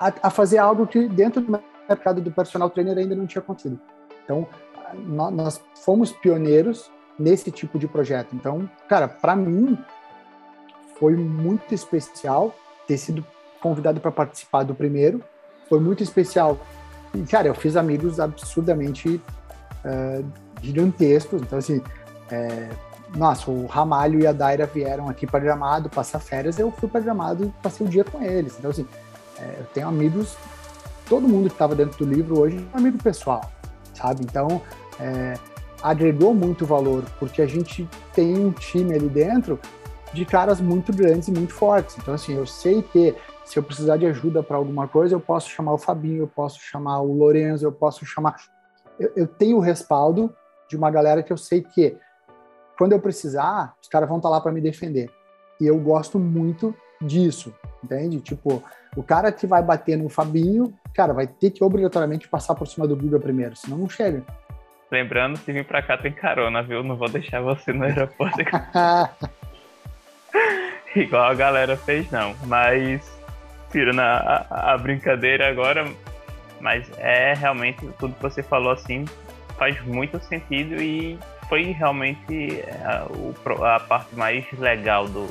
a, a, fazer algo que dentro do mercado do personal trainer ainda não tinha acontecido. Então, nós, nós fomos pioneiros nesse tipo de projeto. Então, cara, para mim foi muito especial ter sido convidado para participar do primeiro. Foi muito especial e, cara, eu fiz amigos absurdamente uh, gigantescos. Então, assim, é, nossa, o Ramalho e a Daira vieram aqui para Gramado passar férias. Eu fui para Gramado e passei o dia com eles. Então, assim, é, eu tenho amigos, todo mundo que estava dentro do livro hoje é um amigo pessoal, sabe? Então, é, agregou muito valor, porque a gente tem um time ali dentro de caras muito grandes e muito fortes. Então, assim, eu sei que se eu precisar de ajuda para alguma coisa, eu posso chamar o Fabinho, eu posso chamar o Lorenzo, eu posso chamar. Eu, eu tenho o respaldo de uma galera que eu sei que quando eu precisar, os caras vão estar tá lá para me defender. E eu gosto muito disso, entende? Tipo, o cara que vai bater no Fabinho, cara, vai ter que obrigatoriamente passar por cima do Guga primeiro, senão não chega. Lembrando, se vir pra cá tem carona, viu? Não vou deixar você no aeroporto. Igual a galera fez, não. Mas tirando a, a, brincadeira agora, mas é realmente tudo que você falou assim faz muito sentido e foi realmente a, o, a parte mais legal do,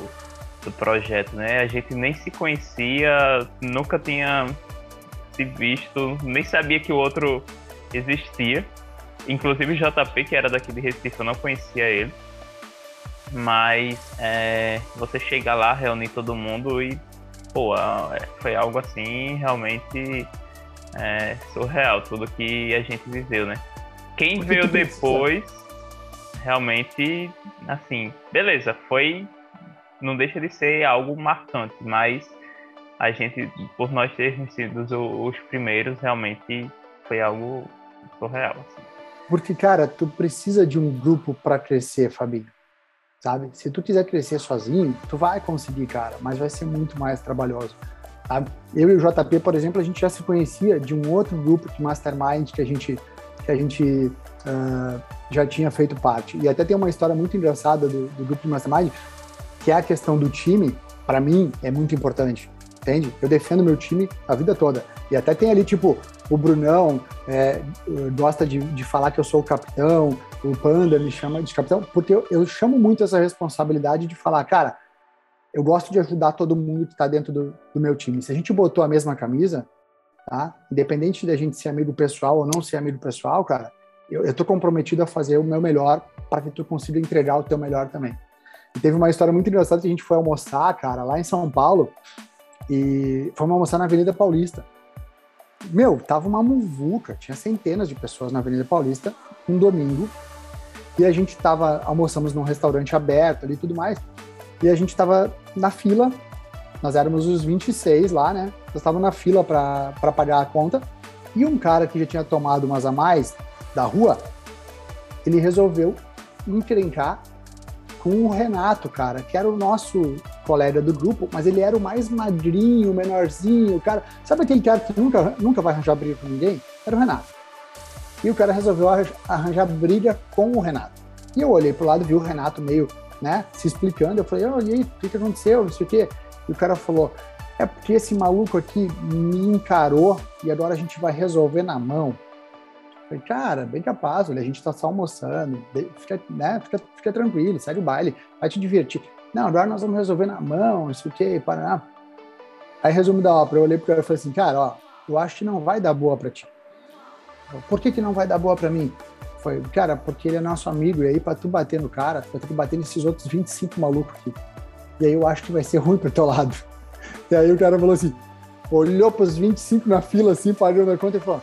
do projeto, né? A gente nem se conhecia, nunca tinha se visto, nem sabia que o outro existia. Inclusive o JP, que era daqui de Recife, eu não conhecia ele. Mas é, você chegar lá, reunir todo mundo e pô, é, foi algo assim realmente é, surreal, tudo que a gente viveu, né? Quem Porque veio depois, realmente, assim, beleza, foi. Não deixa de ser algo marcante, mas a gente, por nós termos sido os, os primeiros, realmente foi algo surreal. Assim. Porque, cara, tu precisa de um grupo para crescer, Fabinho sabe? Se tu quiser crescer sozinho, tu vai conseguir, cara, mas vai ser muito mais trabalhoso. Tá? Eu e o JP, por exemplo, a gente já se conhecia de um outro grupo de mastermind que a gente, que a gente uh, já tinha feito parte. E até tem uma história muito engraçada do, do grupo de mastermind, que é a questão do time, para mim, é muito importante. Entende? Eu defendo meu time a vida toda. E até tem ali, tipo, o Brunão é, gosta de, de falar que eu sou o capitão, o Panda me chama de capitão, porque eu, eu chamo muito essa responsabilidade de falar, cara, eu gosto de ajudar todo mundo que está dentro do, do, meu time. Se a gente botou a mesma camisa, tá? Independente da gente ser amigo pessoal ou não ser amigo pessoal, cara, eu, eu tô comprometido a fazer o meu melhor para que tu consiga entregar o teu melhor também. E teve uma história muito engraçada que a gente foi almoçar, cara, lá em São Paulo, e fomos almoçar na Avenida Paulista. Meu, tava uma muvuca, tinha centenas de pessoas na Avenida Paulista, um domingo, e a gente tava, almoçamos num restaurante aberto ali e tudo mais, e a gente tava na fila, nós éramos os 26 lá, né? Nós estávamos na fila para pagar a conta, e um cara que já tinha tomado umas a mais da rua, ele resolveu encrencar com o Renato, cara, que era o nosso colega do grupo, mas ele era o mais magrinho, menorzinho, cara. Sabe aquele cara que nunca, nunca vai arranjar briga com ninguém? Era o Renato. E o cara resolveu arranjar briga com o Renato. E eu olhei pro lado, vi o Renato meio, né, se explicando. Eu falei, oh, e aí, o que, que aconteceu? Não sei o quê. E o cara falou, é porque esse maluco aqui me encarou e agora a gente vai resolver na mão. Falei, cara, bem capaz, olha, a gente tá só almoçando, fica, né, fica, fica tranquilo, segue o baile, vai te divertir. Não, agora nós vamos resolver na mão, isso aqui, Paraná. Aí, resumo da ópera, eu olhei pro cara e falei assim, cara, ó, eu acho que não vai dar boa para ti. Por que que não vai dar boa para mim? Foi, cara, porque ele é nosso amigo, e aí para tu bater no cara, tu vai ter que bater nesses outros 25 malucos aqui. E aí eu acho que vai ser ruim pro teu lado. E aí o cara falou assim, olhou pros 25 na fila assim, pagou na conta e falou,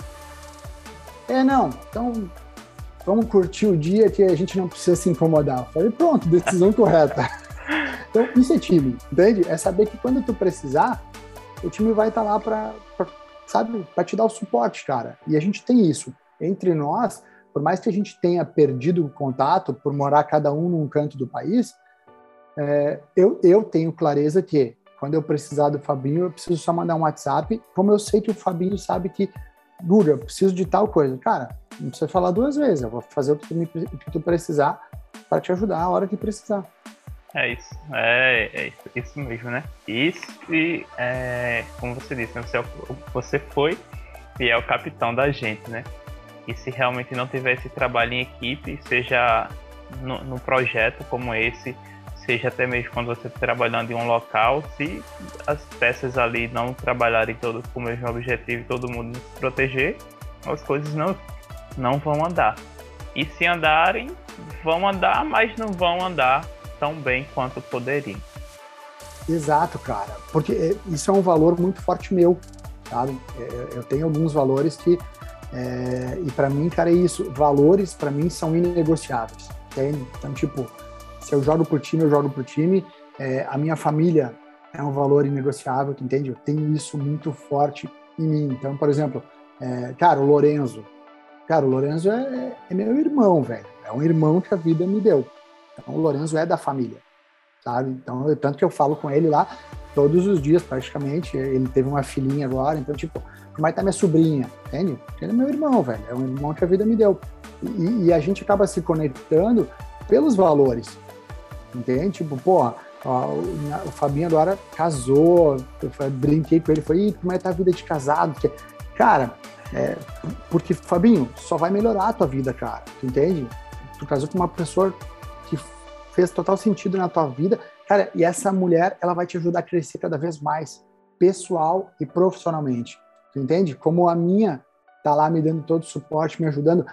é, não, então vamos curtir o dia que a gente não precisa se incomodar. Eu falei, pronto, decisão correta. Então, isso é time, entende? É saber que quando tu precisar, o time vai estar tá lá para, sabe, para te dar o suporte, cara. E a gente tem isso. Entre nós, por mais que a gente tenha perdido o contato por morar cada um num canto do país, é, eu, eu tenho clareza que quando eu precisar do Fabinho, eu preciso só mandar um WhatsApp, como eu sei que o Fabinho sabe que Guga, eu preciso de tal coisa. Cara, não precisa falar duas vezes, eu vou fazer o que tu, me, o que tu precisar para te ajudar a hora que precisar. É isso, é, é isso, isso, mesmo, né? Isso e, é, como você disse, você, você foi e é o capitão da gente, né? E se realmente não tiver esse trabalho em equipe, seja no, no projeto como esse, seja até mesmo quando você está trabalhando em um local, se as peças ali não trabalharem todas com o mesmo objetivo todo mundo se proteger, as coisas não, não vão andar. E se andarem, vão andar, mas não vão andar tão bem quanto poderiam. Exato, cara. Porque é, isso é um valor muito forte meu, sabe? É, eu tenho alguns valores que é, e para mim, cara, é isso. Valores para mim são inegociáveis, entende? Então, tipo, se eu jogo por time, eu jogo por time. É, a minha família é um valor inegociável, entende? Eu tenho isso muito forte em mim. Então, por exemplo, é, cara, o Lorenzo. Cara, o Lorenzo é, é, meu irmão, velho. É um irmão que a vida me deu. Então, o Lorenzo é da família, sabe? Então, eu, tanto que eu falo com ele lá todos os dias, praticamente. Ele teve uma filhinha agora, então, tipo, como é que tá minha sobrinha, entende? Ele é meu irmão, velho. É um irmão que a vida me deu. E, e a gente acaba se conectando pelos valores entende? Tipo, porra, o, Fabinho agora casou, eu brinquei com ele, falei, como é que tá a vida de casado? Cara, é, porque, Fabinho, só vai melhorar a tua vida, cara, tu entende? Tu casou com uma pessoa que fez total sentido na tua vida, cara, e essa mulher, ela vai te ajudar a crescer cada vez mais, pessoal e profissionalmente, tu entende? Como a minha tá lá me dando todo o suporte, me ajudando,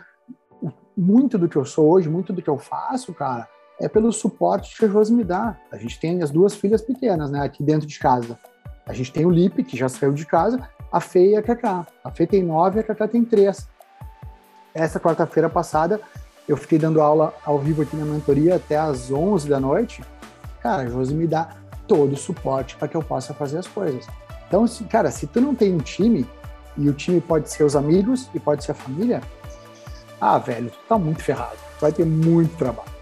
muito do que eu sou hoje, muito do que eu faço, cara, é pelo suporte que a Josi me dá. A gente tem as duas filhas pequenas, né, aqui dentro de casa. A gente tem o Lipe, que já saiu de casa, a Fê e a Cacá. A Fê tem nove, a Cacá tem três. Essa quarta-feira passada, eu fiquei dando aula ao vivo aqui na mentoria até às 11 da noite. Cara, a Josi me dá todo o suporte para que eu possa fazer as coisas. Então, se, cara, se tu não tem um time, e o time pode ser os amigos e pode ser a família, ah, velho, tu tá muito ferrado. Tu vai ter muito trabalho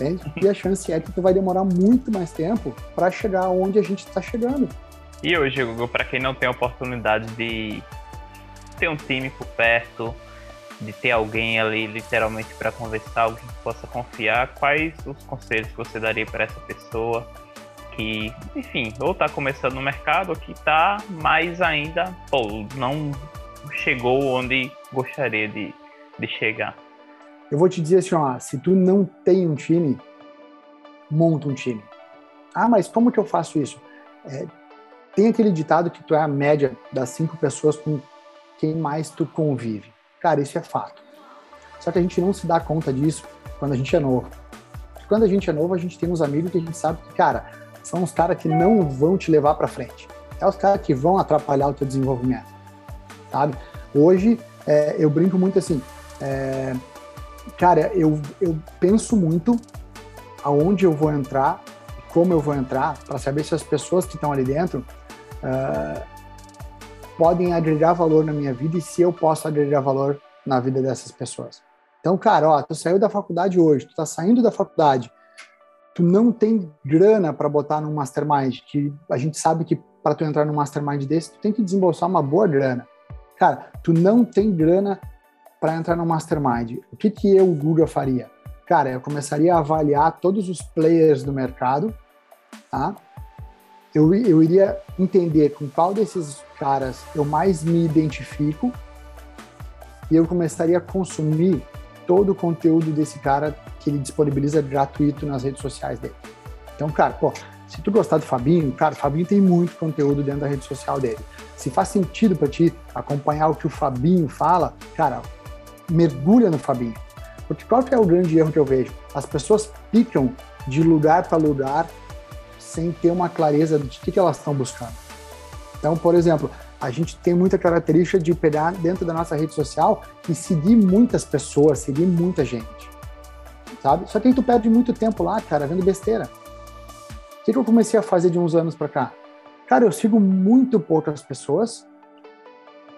entende? E a chance é que tu vai demorar muito mais tempo para chegar onde a gente está chegando. E hoje, Google, para quem não tem a oportunidade de ter um time por perto, de ter alguém ali literalmente para conversar, alguém que possa confiar, quais os conselhos que você daria para essa pessoa que, enfim, ou está começando no mercado ou que está mais ainda, pô, não chegou onde gostaria de, de chegar? Eu vou te dizer assim, ó, se tu não tem um time, monta um time. Ah, mas como que eu faço isso? É, tem aquele ditado que tu é a média das cinco pessoas com quem mais tu convive. Cara, isso é fato. Só que a gente não se dá conta disso quando a gente é novo. Quando a gente é novo, a gente tem uns amigos que a gente sabe que, cara, são os caras que não vão te levar para frente. É os caras que vão atrapalhar o teu desenvolvimento, sabe? Hoje, é, eu brinco muito assim, é, cara, eu, eu penso muito aonde eu vou entrar, como eu vou entrar, para saber se as pessoas que estão ali dentro uh, podem agregar valor na minha vida e se eu posso agregar valor na vida dessas pessoas. Então, cara, ó, tu saiu da faculdade hoje, tu tá saindo da faculdade, tu não tem grana para botar num mastermind, que a gente sabe que para tu entrar num mastermind desse, tu tem que desembolsar uma boa grana. Cara, tu não tem grana para entrar num mastermind. O que que eu, Guga, faria? Cara, eu começaria a avaliar todos os players do mercado, tá? eu, eu iria entender com qual desses caras eu mais me identifico e eu começaria a consumir todo o conteúdo desse cara que ele disponibiliza gratuito nas redes sociais dele. Então, cara, pô, se tu gostar do Fabinho, cara, o Fabinho tem muito conteúdo dentro da rede social dele. Se faz sentido para ti acompanhar o que o Fabinho fala, cara, mergulha no Fabinho. Porque qual que é o grande erro que eu vejo? As pessoas picam de lugar para lugar sem ter uma clareza de que, que elas estão buscando. Então, por exemplo, a gente tem muita característica de pegar dentro da nossa rede social e seguir muitas pessoas, seguir muita gente, sabe? Só que aí tu perde muito tempo lá, cara, vendo besteira. O que, eu comecei a fazer de uns anos para cá? Cara, eu sigo muito poucas pessoas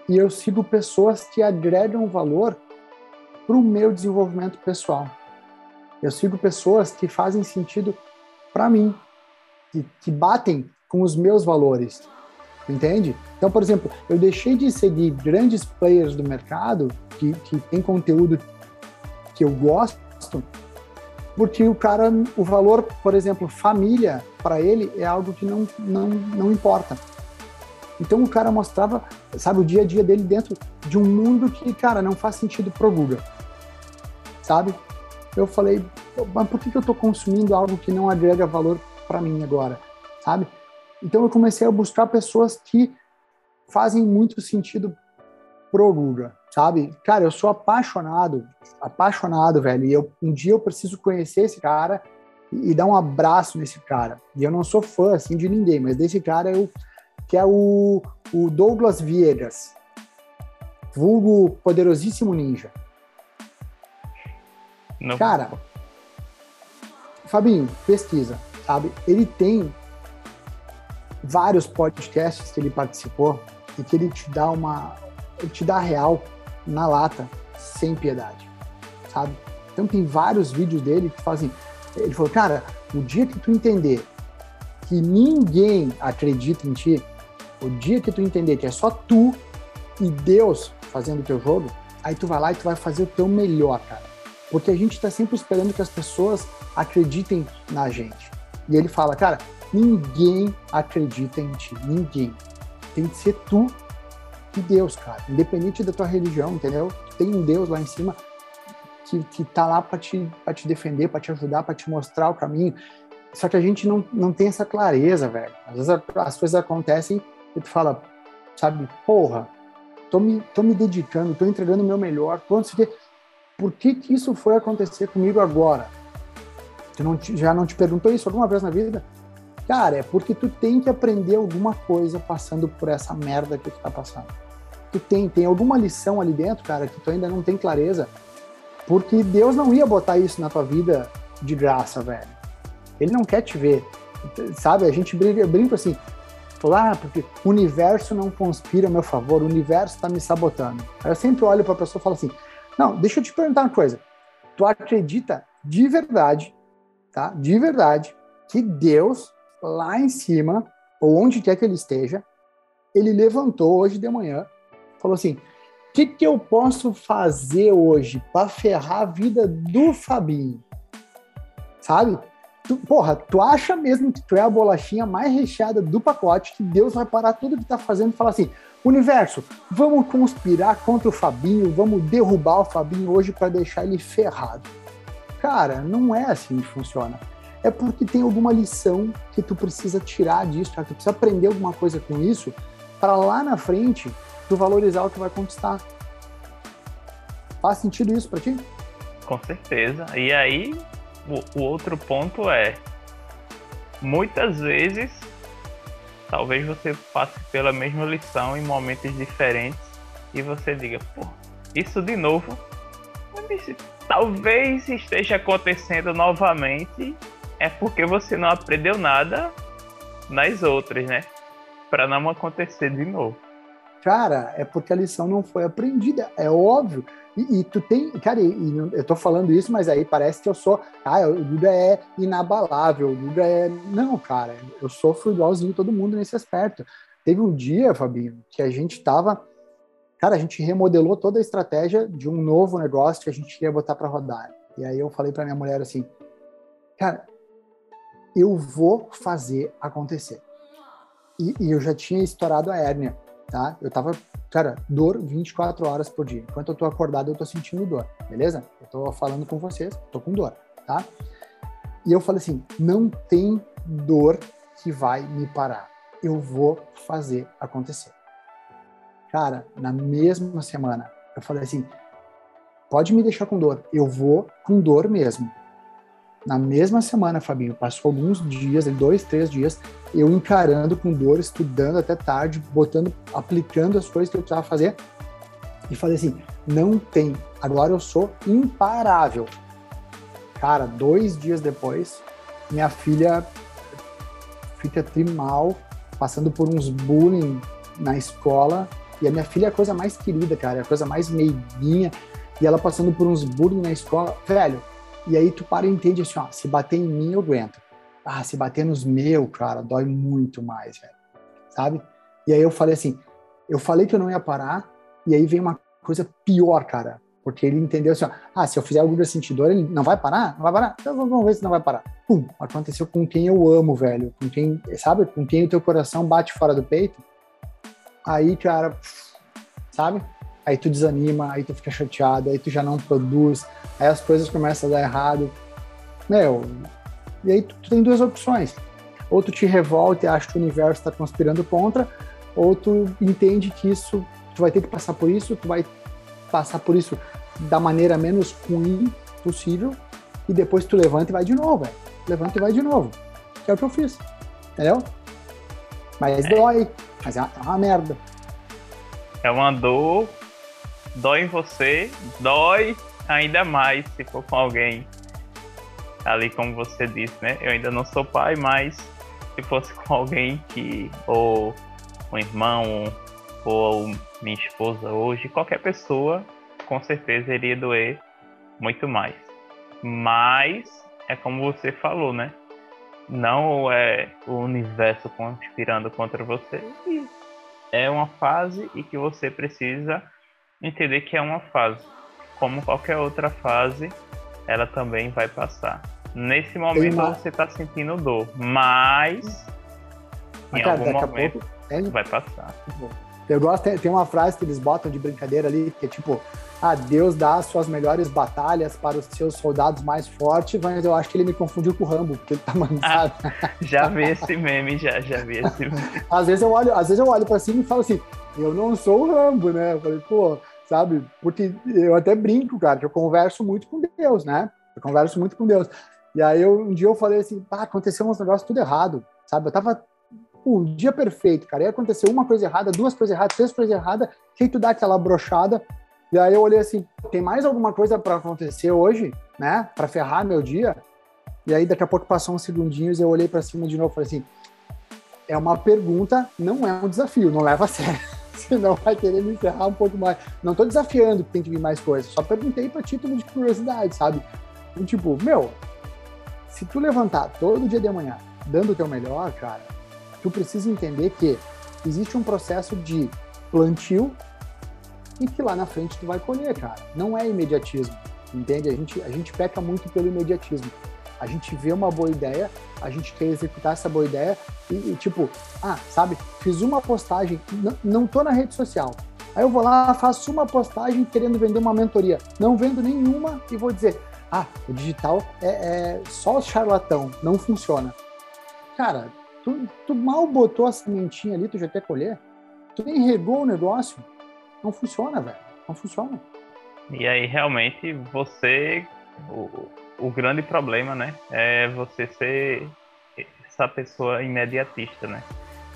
e eu sigo pessoas que agregam valor para o meu desenvolvimento pessoal. Eu sigo pessoas que fazem sentido para mim, que, que batem com os meus valores, entende? Então, por exemplo, eu deixei de seguir grandes players do mercado que, que tem conteúdo que eu gosto, porque o cara, o valor, por exemplo, família, para ele é algo que não, não, não importa. Então o cara mostrava, sabe, o dia a dia dele dentro de um mundo que, cara, não faz sentido pro Guga, sabe? Eu falei, mas por que, que eu estou consumindo algo que não agrega valor para mim agora, sabe? Então eu comecei a buscar pessoas que fazem muito sentido pro Guga, sabe? Cara, eu sou apaixonado, apaixonado, velho. E eu, um dia eu preciso conhecer esse cara e, e dar um abraço nesse cara. E eu não sou fã assim de ninguém, mas desse cara eu que é o, o Douglas Viegas, vulgo poderosíssimo ninja. Não. Cara, Fabinho, pesquisa sabe? Ele tem vários podcasts que ele participou e que ele te dá uma ele te dá real na lata sem piedade, sabe? Então tem vários vídeos dele que fazem ele falou, cara, o dia que tu entender que ninguém acredita em ti, o dia que tu entender que é só tu e Deus fazendo o teu jogo, aí tu vai lá e tu vai fazer o teu melhor, cara. Porque a gente está sempre esperando que as pessoas acreditem na gente. E ele fala, cara, ninguém acredita em ti, ninguém. Tem que ser tu e Deus, cara. Independente da tua religião, entendeu? Tem um Deus lá em cima que, que tá lá para te, te defender, para te ajudar, para te mostrar o caminho. Só que a gente não, não tem essa clareza, velho. Às vezes as coisas acontecem e tu fala, sabe, porra, tô me, tô me dedicando, tô entregando o meu melhor, tô não sei o quê. Por que, que isso foi acontecer comigo agora? Tu não já não te perguntou isso alguma vez na vida? Cara, é porque tu tem que aprender alguma coisa passando por essa merda que tu tá passando. Tu tem, tem alguma lição ali dentro, cara, que tu ainda não tem clareza. Porque Deus não ia botar isso na tua vida de graça, velho. Ele não quer te ver. Sabe, a gente brinca, brinca assim, ah, porque o universo não conspira a meu favor, o universo está me sabotando. Aí eu sempre olho para a pessoa e falo assim: não, deixa eu te perguntar uma coisa. Tu acredita de verdade tá? De verdade, que Deus lá em cima ou onde quer que ele esteja, ele levantou hoje de manhã, falou assim: o que, que eu posso fazer hoje para ferrar a vida do Fabinho? Sabe? Tu, porra, tu acha mesmo que tu é a bolachinha mais recheada do pacote, que Deus vai parar tudo que tá fazendo e falar assim: universo, vamos conspirar contra o Fabinho, vamos derrubar o Fabinho hoje para deixar ele ferrado. Cara, não é assim que funciona. É porque tem alguma lição que tu precisa tirar disso, cara. tu precisa aprender alguma coisa com isso para lá na frente tu valorizar o que vai conquistar. Faz sentido isso para ti? Com certeza. E aí, o, o outro ponto é: muitas vezes, talvez você passe pela mesma lição em momentos diferentes e você diga, pô, isso de novo, talvez esteja acontecendo novamente, é porque você não aprendeu nada nas outras, né? para não acontecer de novo. Cara, é porque a lição não foi aprendida, é óbvio. E, e tu tem, cara, e, e eu tô falando isso, mas aí parece que eu sou, ah, o Duda é inabalável, o Duda é. Não, cara, eu sofro igualzinho todo mundo nesse aspecto. Teve um dia, Fabinho, que a gente tava. Cara, a gente remodelou toda a estratégia de um novo negócio que a gente queria botar para rodar. E aí eu falei para minha mulher assim, cara, eu vou fazer acontecer. E, e, eu já tinha estourado a hérnia, tá? Eu tava, cara, dor 24 horas por dia. Enquanto eu tô acordado, eu tô sentindo dor, beleza? Eu tô falando com vocês, tô com dor, tá? E eu falei assim: não tem dor que vai me parar. Eu vou fazer acontecer. Cara, na mesma semana, eu falei assim: pode me deixar com dor, eu vou com dor mesmo na mesma semana, Fabinho, passou alguns dias, dois, três dias, eu encarando com dor, estudando até tarde, botando, aplicando as coisas que eu precisava fazer. E falei assim: não tem, agora eu sou imparável. Cara, dois dias depois, minha filha fica trimal, passando por uns bullying na escola. E a minha filha é a coisa mais querida, cara, é a coisa mais meiguinha. E ela passando por uns bullying na escola. Velho, e aí tu para e entende assim, ó, se bater em mim eu aguento. Ah, se bater nos meus, cara, dói muito mais, velho. Sabe? E aí eu falei assim, eu falei que eu não ia parar, e aí vem uma coisa pior, cara. Porque ele entendeu assim, ó, ah, se eu fizer algo sentir dor, ele não vai parar? Não vai parar? Então vamos ver se não vai parar. Pum, aconteceu com quem eu amo, velho. Com quem, sabe? Com quem o teu coração bate fora do peito. Aí, cara, sabe? Aí tu desanima, aí tu fica chateado, aí tu já não produz, aí as coisas começam a dar errado. Meu, e aí tu, tu tem duas opções. Ou tu te revolta e acha que o universo está conspirando contra, ou tu entende que isso, tu vai ter que passar por isso, tu vai passar por isso da maneira menos ruim possível, e depois tu levanta e vai de novo, velho. Levanta e vai de novo. Que é o que eu fiz. Entendeu? Mas é. dói, mas é uma merda. É uma dor dói em você, dói ainda mais se for com alguém ali como você disse, né? Eu ainda não sou pai, mas se fosse com alguém que ou um irmão ou minha esposa hoje, qualquer pessoa com certeza iria doer muito mais. Mas é como você falou, né? Não é o universo conspirando contra você. É uma fase e que você precisa entender que é uma fase. Como qualquer outra fase, ela também vai passar. Nesse momento uma... você está sentindo dor, mas, em cara, algum momento pouco, é... vai passar. Eu gosto, tem, tem uma frase que eles botam de brincadeira ali, que é tipo, ah, Deus dá as suas melhores batalhas para os seus soldados mais fortes, mas eu acho que ele me confundiu com o Rambo, porque ele tá mansado. Ah, já vi esse meme, já, já vi esse meme. às vezes eu olho, às vezes eu olho para cima e falo assim, eu não sou o Rambo, né? Eu falei, pô, sabe? Porque eu até brinco, cara, que eu converso muito com Deus, né? Eu converso muito com Deus. E aí eu, um dia eu falei assim, aconteceu uns negócios tudo errado, sabe? Eu tava um dia perfeito, cara. E aconteceu uma coisa errada, duas coisas erradas, três coisas erradas, que tu dá aquela brochada. E aí eu olhei assim, tem mais alguma coisa para acontecer hoje, né? Para ferrar meu dia? E aí daqui a pouco passou uns segundinhos, eu olhei para cima de novo e falei assim, é uma pergunta, não é um desafio, não leva a sério. senão vai querer me encerrar um pouco mais. Não tô desafiando que tem que vir mais coisas, só perguntei para título de curiosidade, sabe? E, tipo, meu, se tu levantar todo dia de manhã dando o teu melhor, cara, tu precisa entender que existe um processo de plantio e que lá na frente tu vai colher, cara. Não é imediatismo, entende? A gente, a gente peca muito pelo imediatismo. A gente vê uma boa ideia, a gente quer executar essa boa ideia e, e tipo, ah, sabe, fiz uma postagem, não tô na rede social. Aí eu vou lá, faço uma postagem querendo vender uma mentoria. Não vendo nenhuma e vou dizer, ah, o digital é, é só charlatão, não funciona. Cara, tu, tu mal botou a sementinha ali, tu já quer colher? Tu nem regou o negócio? Não funciona, velho. Não funciona. E aí, realmente, você. O, grande problema, né? É você ser essa pessoa imediatista, né?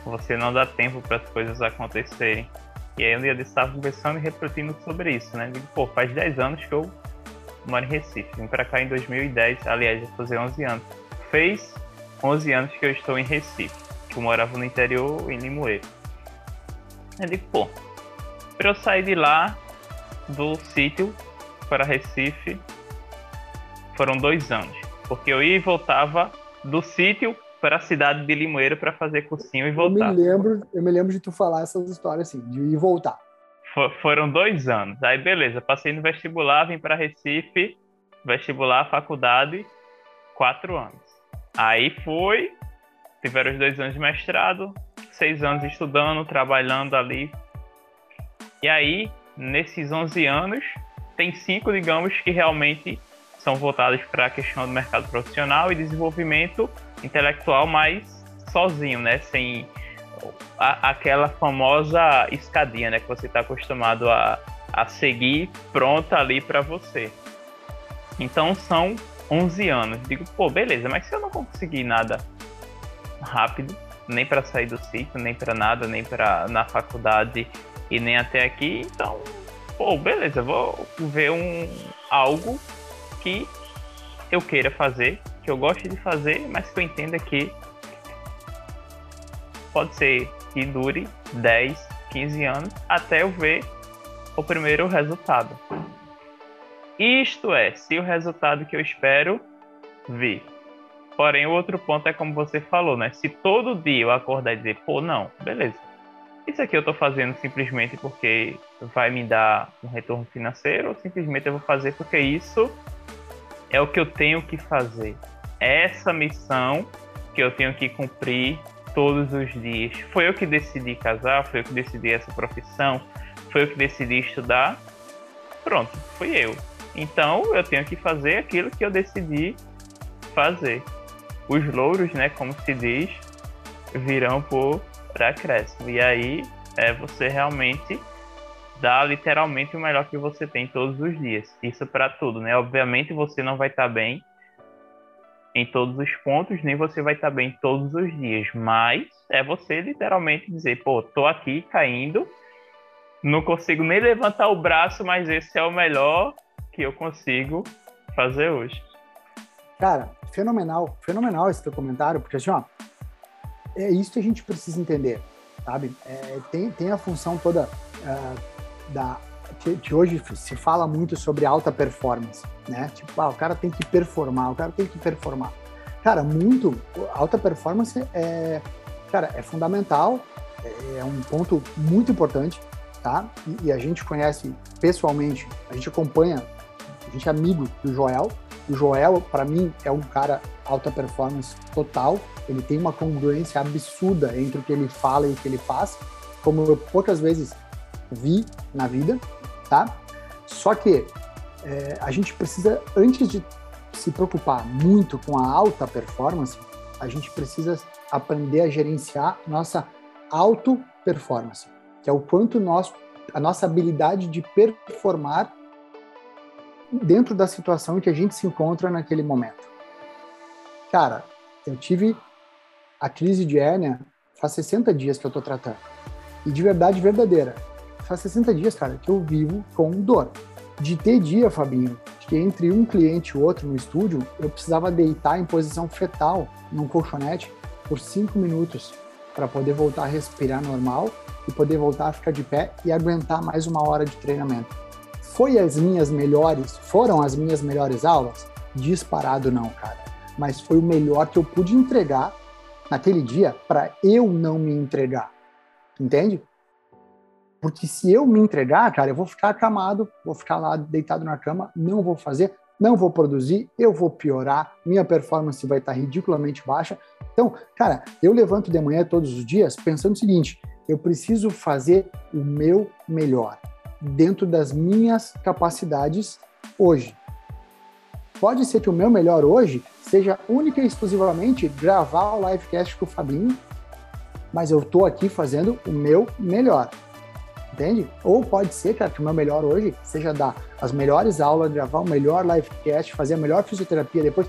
Você não dá tempo para as coisas acontecerem. E aí, um dia eu estava conversando e refletindo sobre isso, né? Digo, pô, faz 10 anos que eu moro em Recife. Vim para cá em 2010, aliás, já fazer 11 anos. Fez 11 anos que eu estou em Recife, que eu morava no interior, em Limoeiro. Eu digo, pô, para eu sair de lá, do sítio para Recife, foram dois anos. Porque eu ia e voltava do sítio para a cidade de Limoeiro para fazer cursinho e voltar. Eu me lembro, eu me lembro de tu falar essas histórias assim, de ir e voltar. For, foram dois anos. Aí beleza, passei no vestibular, vim para Recife, vestibular, faculdade, quatro anos. Aí fui, tiveram os dois anos de mestrado, seis anos estudando, trabalhando ali. E aí, nesses 11 anos, tem cinco, digamos, que realmente são voltados para a questão do mercado profissional e desenvolvimento intelectual mais sozinho, né? Sem a, aquela famosa escadinha, né? Que você está acostumado a, a seguir pronta ali para você. Então são 11 anos. Digo, pô, beleza, mas se eu não conseguir nada rápido, nem para sair do sítio, nem para nada, nem para na faculdade e nem até aqui, então, pô, beleza, vou ver um algo que eu queira fazer, que eu goste de fazer, mas que eu entenda que pode ser que dure 10, 15 anos até eu ver o primeiro resultado. Isto é, se o resultado que eu espero vir. Porém, o outro ponto é como você falou, né? Se todo dia eu acordar e dizer, pô, não, beleza. Isso aqui eu tô fazendo simplesmente porque vai me dar um retorno financeiro ou simplesmente eu vou fazer porque isso é o que eu tenho que fazer. É essa missão que eu tenho que cumprir todos os dias. Foi eu que decidi casar, foi eu que decidi essa profissão, foi eu que decidi estudar. Pronto, fui eu. Então eu tenho que fazer aquilo que eu decidi fazer. Os louros, né, como se diz, virão por acréscimo. E aí é você realmente dá literalmente o melhor que você tem todos os dias. Isso para tudo, né? Obviamente você não vai estar tá bem em todos os pontos, nem você vai estar tá bem todos os dias, mas é você literalmente dizer, pô, tô aqui caindo, não consigo nem levantar o braço, mas esse é o melhor que eu consigo fazer hoje. Cara, fenomenal, fenomenal esse teu comentário, porque assim, ó, é isso que a gente precisa entender, sabe? É, tem, tem a função toda uh, da que, que, hoje se fala muito sobre alta performance, né? Tipo, ah, o cara tem que performar, o cara tem que performar. Cara, muito alta performance é, cara, é fundamental, é, é um ponto muito importante, tá? E, e, a gente conhece pessoalmente, a gente acompanha a gente é amigo do Joel. O Joel, para mim, é um cara alta performance total. Ele tem uma congruência absurda entre o que ele fala e o que ele faz, como eu poucas vezes vi na vida, tá? Só que é, a gente precisa, antes de se preocupar muito com a alta performance, a gente precisa aprender a gerenciar nossa auto performance, que é o quanto nós, a nossa habilidade de performar dentro da situação em que a gente se encontra naquele momento. Cara, eu tive a crise de hérnia faz 60 dias que eu tô tratando. E de verdade verdadeira. Faz 60 dias, cara, que eu vivo com dor. De ter dia, Fabinho, que entre um cliente e outro no estúdio, eu precisava deitar em posição fetal num colchonete por 5 minutos para poder voltar a respirar normal e poder voltar a ficar de pé e aguentar mais uma hora de treinamento. Foi as minhas melhores, foram as minhas melhores aulas? Disparado não, cara. Mas foi o melhor que eu pude entregar naquele dia para eu não me entregar. Entende? Porque se eu me entregar, cara, eu vou ficar acamado, vou ficar lá deitado na cama, não vou fazer, não vou produzir, eu vou piorar, minha performance vai estar ridiculamente baixa. Então, cara, eu levanto de manhã todos os dias pensando o seguinte: eu preciso fazer o meu melhor dentro das minhas capacidades hoje. Pode ser que o meu melhor hoje seja única e exclusivamente gravar o livecast com o Fabinho, mas eu estou aqui fazendo o meu melhor. Entende? Ou pode ser, cara, que o meu melhor hoje seja dar as melhores aulas, gravar o melhor livecast, fazer a melhor fisioterapia depois.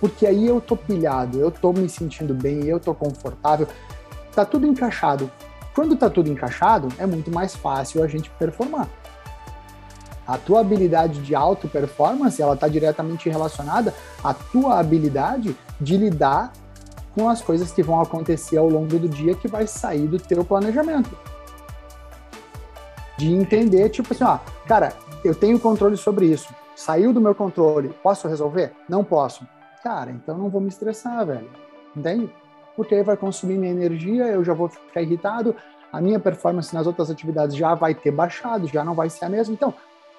Porque aí eu tô pilhado, eu tô me sentindo bem, eu tô confortável. Tá tudo encaixado. Quando tá tudo encaixado, é muito mais fácil a gente performar. A tua habilidade de alta performance, ela está diretamente relacionada à tua habilidade de lidar com as coisas que vão acontecer ao longo do dia que vai sair do teu planejamento. De entender, tipo assim, ó, cara, eu tenho controle sobre isso. Saiu do meu controle, posso resolver? Não posso. Cara, então não vou me estressar, velho. Entende? Porque aí vai consumir minha energia, eu já vou ficar irritado, a minha performance nas outras atividades já vai ter baixado, já não vai ser a mesma. Então,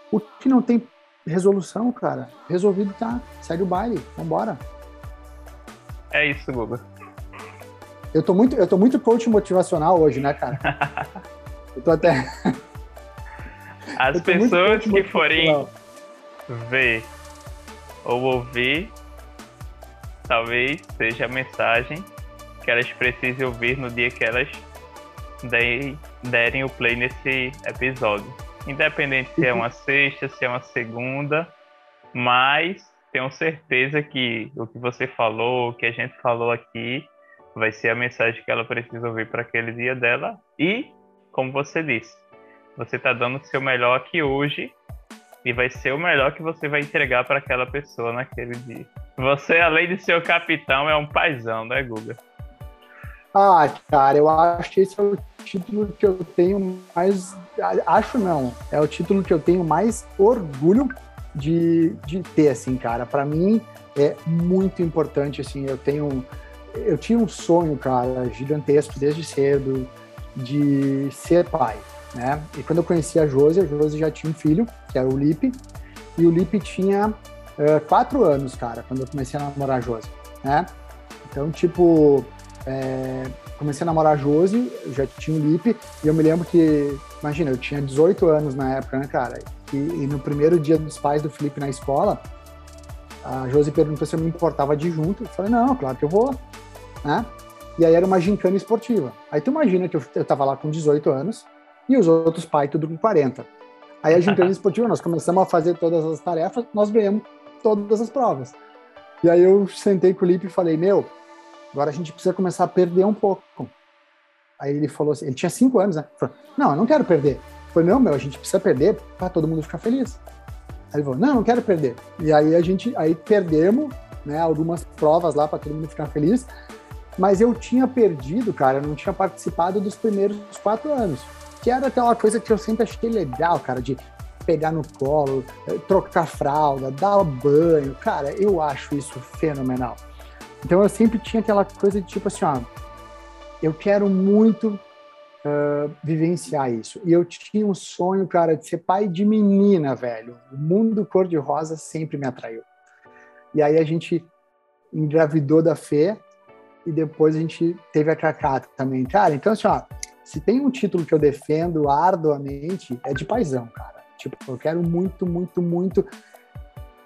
o que não tem resolução, cara, resolvido tá. Segue o baile, vambora. É isso, Guga. Eu tô muito, eu tô muito coach motivacional hoje, né, cara? eu tô até. As pessoas que forem ver ou ouvir, talvez seja a mensagem que elas precisem ouvir no dia que elas derem o play nesse episódio. Independente se é uma sexta, se é uma segunda, mas tenho certeza que o que você falou, o que a gente falou aqui, vai ser a mensagem que ela precisa ouvir para aquele dia dela. E, como você disse, você está dando o seu melhor aqui hoje e vai ser o melhor que você vai entregar para aquela pessoa naquele dia. Você, além de ser o capitão, é um paizão, né, Guga? Ah, cara, eu acho que esse é o título que eu tenho mais. Acho não, é o título que eu tenho mais orgulho de, de ter, assim, cara. Para mim é muito importante, assim. Eu tenho. Eu tinha um sonho, cara, gigantesco desde cedo de ser pai, né? E quando eu conheci a Josi, a Josi já tinha um filho, que era o Lipe, e o Lipe tinha uh, quatro anos, cara, quando eu comecei a namorar a Josi, né? Então, tipo, é, comecei a namorar a Josi, já tinha o Lipe, e eu me lembro que, imagina, eu tinha 18 anos na época, né, cara? E, e no primeiro dia dos pais do Felipe na escola, a Josi perguntou se eu me importava de junto. Eu falei, não, claro que eu vou, né? E aí era uma gincana esportiva. Aí tu imagina que eu, eu tava lá com 18 anos e os outros pais tudo com 40. Aí a gincana esportiva, nós começamos a fazer todas as tarefas, nós ganhamos todas as provas. E aí eu sentei com o Lipe e falei, meu, Agora a gente precisa começar a perder um pouco. Aí ele falou assim, ele tinha cinco anos, né? Falou, não, eu não quero perder. Foi não, meu, a gente precisa perder para todo mundo ficar feliz. Aí ele falou, não, não quero perder. E aí a gente, aí perdemos, né, algumas provas lá para todo mundo ficar feliz. Mas eu tinha perdido, cara, eu não tinha participado dos primeiros quatro anos. Que era aquela coisa que eu sempre achei legal, cara, de pegar no colo, eh, trocar fralda, dar banho. Cara, eu acho isso fenomenal. Então eu sempre tinha aquela coisa de tipo assim, ó, eu quero muito uh, vivenciar isso. E eu tinha um sonho, cara, de ser pai de menina, velho. O mundo cor-de-rosa sempre me atraiu. E aí a gente engravidou da Fê e depois a gente teve a Cacá também. Cara, então assim, ó, se tem um título que eu defendo arduamente, é de paisão, cara. Tipo, eu quero muito, muito, muito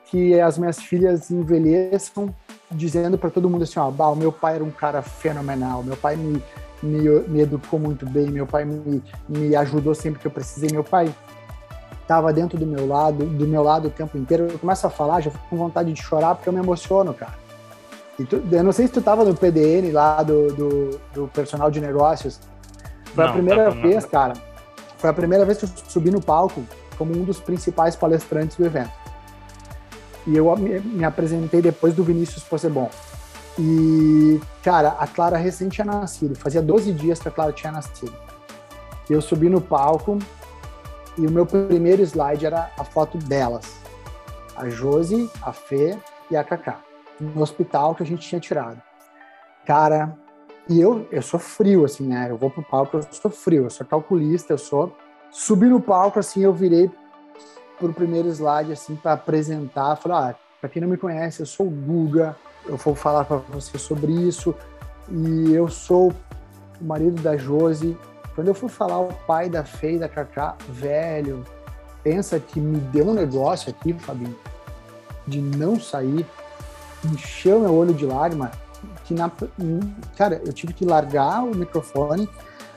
que as minhas filhas envelheçam dizendo para todo mundo assim, ó, bah, o meu pai era um cara fenomenal, meu pai me, me, me educou muito bem, meu pai me, me ajudou sempre que eu precisei, meu pai estava dentro do meu lado, do meu lado o tempo inteiro. Eu começo a falar, já fico com vontade de chorar porque eu me emociono, cara. Tu, eu não sei se tu estava no PDN lá do, do, do, personal de negócios. Foi não, a primeira vez, não. cara. Foi a primeira vez que eu subi no palco como um dos principais palestrantes do evento. E eu me, apresentei depois do Vinícius bom E, cara, a Clara recém tinha nascido. Fazia 12 dias que a Clara tinha nascido. E eu subi no palco e o meu primeiro slide era a foto delas. A Josi, a Fê e a Cacá. No hospital que a gente tinha tirado. Cara, e eu, eu sou frio, assim, né? Eu vou pro palco, eu sou frio, eu sou calculista, eu sou. Subi no palco, assim, eu virei pro primeiro slide, assim, para apresentar. Falei, ah, pra quem não me conhece, eu sou o Guga, eu vou falar para você sobre isso. E eu sou o marido da Josi. Quando eu fui falar o pai da Fei da Cacá, velho, pensa que me deu um negócio aqui, Fabinho, de não sair, encheu meu olho de lágrima que na, cara, eu tive que largar o microfone,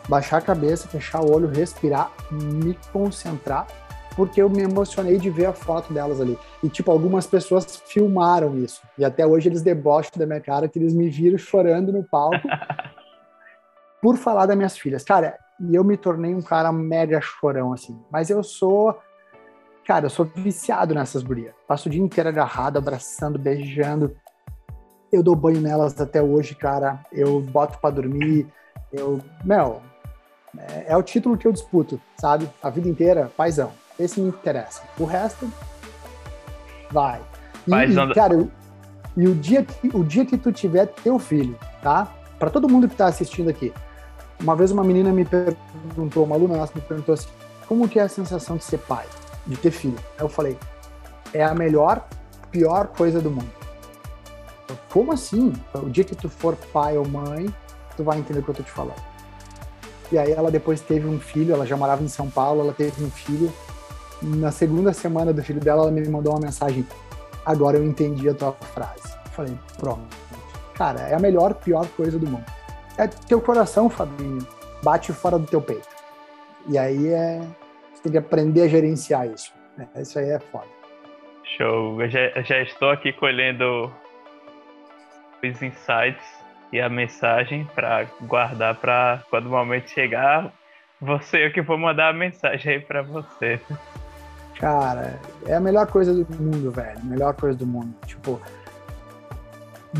baixar a cabeça, fechar o olho, respirar, me concentrar, porque eu me emocionei de ver a foto delas ali. E, tipo, algumas pessoas filmaram isso. E até hoje eles debocham da minha cara que eles me viram chorando no palco por falar das minhas filhas. Cara, e eu me tornei um cara mega chorão, assim. Mas eu sou. Cara, eu sou viciado nessas gurias. Passo o dia inteiro agarrado, abraçando, beijando eu dou banho nelas até hoje, cara. Eu boto para dormir. Eu, meu, é, é, o título que eu disputo, sabe? A vida inteira, paizão. Esse me interessa. O resto, vai. E, e cara, eu, e o dia, que, o dia que tu tiver teu filho, tá? Para todo mundo que tá assistindo aqui. Uma vez uma menina me perguntou, uma aluna nossa me perguntou assim, como que é a sensação de ser pai, de ter filho? Aí eu falei, é a melhor, pior coisa do mundo como assim? O dia que tu for pai ou mãe, tu vai entender o que eu tô te falando. E aí ela depois teve um filho, ela já morava em São Paulo, ela teve um filho. Na segunda semana do filho dela, ela me mandou uma mensagem: Agora eu entendi a tua frase. Eu falei: Pronto. Cara, é a melhor, pior coisa do mundo. É teu coração, Fabinho, bate fora do teu peito. E aí é. Você tem que aprender a gerenciar isso. É, isso aí é foda. Show. Eu já, já estou aqui colhendo os insights e a mensagem para guardar para quando o momento chegar, você é que vou mandar a mensagem aí para você. Cara, é a melhor coisa do mundo, velho. Melhor coisa do mundo. Tipo,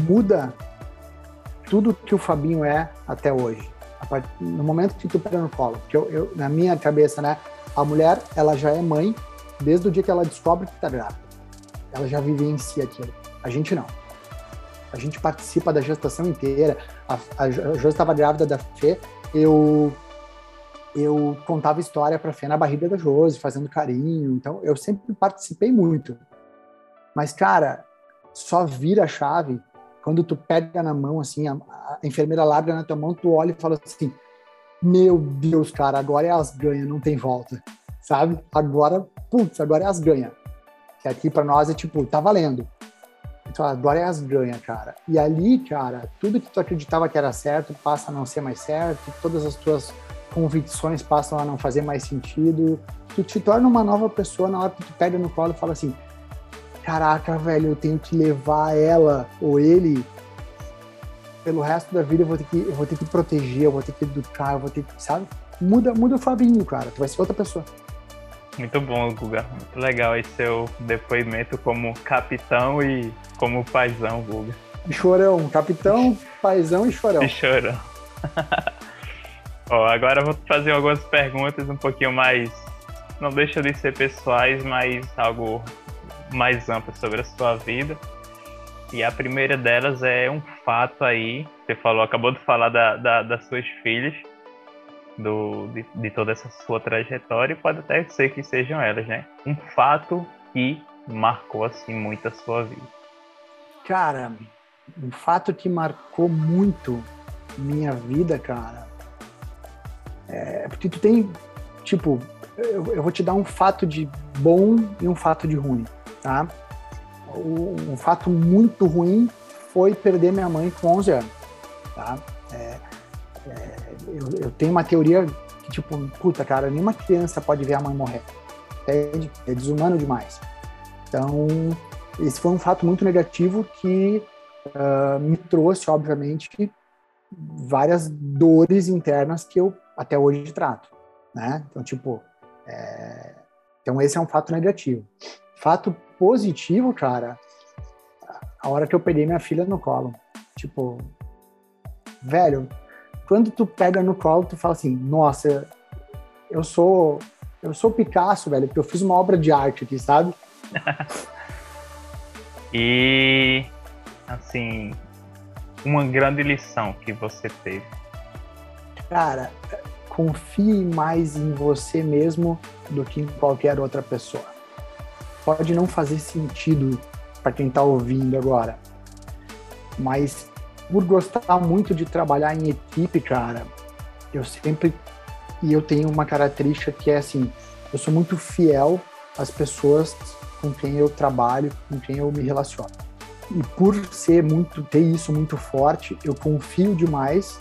muda tudo que o Fabinho é até hoje. No momento que tu pega no colo. Porque eu, eu, na minha cabeça, né? A mulher, ela já é mãe desde o dia que ela descobre que tá grávida. Ela já vivencia aquilo. A gente não. A gente participa da gestação inteira. A, a, a Josi estava grávida da Fê, eu eu contava história para Fê na barriga da Josi, fazendo carinho. Então, eu sempre participei muito. Mas, cara, só vira a chave quando tu pega na mão, assim, a, a enfermeira larga na tua mão, tu olha e fala assim: Meu Deus, cara, agora é as ganha, não tem volta. Sabe? Agora, putz, agora é as ganha. Que aqui para nós é tipo, tá valendo. Agora é as ganha, cara. E ali, cara, tudo que tu acreditava que era certo passa a não ser mais certo, todas as tuas convicções passam a não fazer mais sentido. Tu te torna uma nova pessoa na hora que tu pega no colo e fala assim: caraca, velho, eu tenho que levar ela ou ele pelo resto da vida eu vou ter que, eu vou ter que proteger, eu vou ter que educar, eu vou ter que, sabe? Muda, muda o Fabinho, cara. Tu vai ser outra pessoa. Muito bom, Guga. Muito legal esse seu depoimento como capitão e como paizão, Guga. Chorão, capitão, paizão e chorão. E chorão. Ó, agora eu vou fazer algumas perguntas um pouquinho mais. Não deixa de ser pessoais, mas algo mais amplo sobre a sua vida. E a primeira delas é um fato aí. Você falou, acabou de falar da, da das suas filhas do, de, de toda essa sua trajetória, e pode até ser que sejam elas, né? Um fato que marcou assim muito a sua vida. Cara, um fato que marcou muito minha vida, cara, é porque tu tem, tipo, eu, eu vou te dar um fato de bom e um fato de ruim, tá? um fato muito ruim foi perder minha mãe com 11 anos, tá? É, é, eu, eu, tenho uma teoria que, tipo, puta, cara, nenhuma criança pode ver a mãe morrer. Entende? É desumano demais. Então, esse foi um fato muito negativo que uh, me trouxe, obviamente, várias dores internas que eu até hoje trato, né? Então, tipo, é... então esse é um fato negativo. Fato positivo, cara, a hora que eu peguei minha filha no colo, tipo, velho, quando tu pega no colo, tu fala assim, nossa, eu sou eu sou Picasso, velho, porque eu fiz uma obra de arte aqui, sabe? e assim, uma grande lição que você teve? Cara, confie mais em você mesmo do que em qualquer outra pessoa. Pode não fazer sentido para quem está ouvindo agora, mas por gostar muito de trabalhar em equipe, cara, eu sempre e eu tenho uma característica que é assim, eu sou muito fiel às pessoas com quem eu trabalho, com quem eu me relaciono. E por ser muito ter isso muito forte, eu confio demais,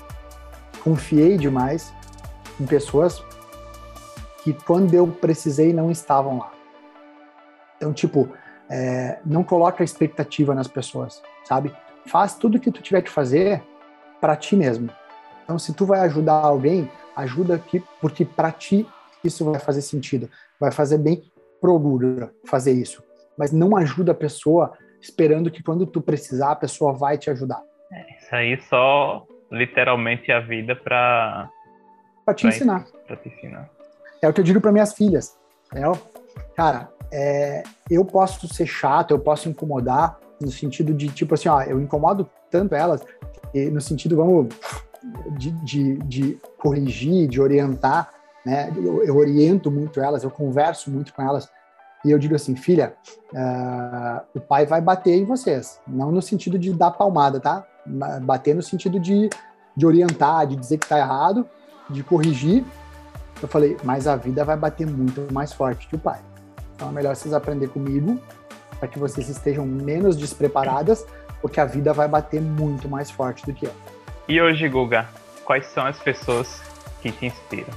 confiei demais em pessoas que quando eu precisei não estavam lá. Então, tipo, é, não coloca expectativa nas pessoas, sabe? Faz tudo o que tu tiver que fazer para ti mesmo. Então, se tu vai ajudar alguém, ajuda aqui, porque para ti isso vai fazer sentido, vai fazer bem pro Guga fazer isso. Mas não ajuda a pessoa esperando que quando tu precisar, a pessoa vai te ajudar. É, isso aí só literalmente a vida para para te ensinar. Para te ensinar. É o que eu digo para minhas filhas. Entendeu? Cara, é, eu posso ser chato, eu posso incomodar, no sentido de, tipo assim, ó, eu incomodo tanto elas, no sentido, vamos, de, de, de corrigir, de orientar, né? Eu, eu, oriento muito elas, eu converso muito com elas, e eu digo assim, filha, uh, o pai vai bater em vocês, não no sentido de dar palmada, tá? Bater no sentido de, de orientar, de dizer que tá errado, de corrigir. Eu falei, mas a vida vai bater muito mais forte que o pai. Então é melhor vocês aprender comigo para que vocês estejam menos despreparadas, porque a vida vai bater muito mais forte do que eu. E hoje, Guga, quais são as pessoas que te inspiram?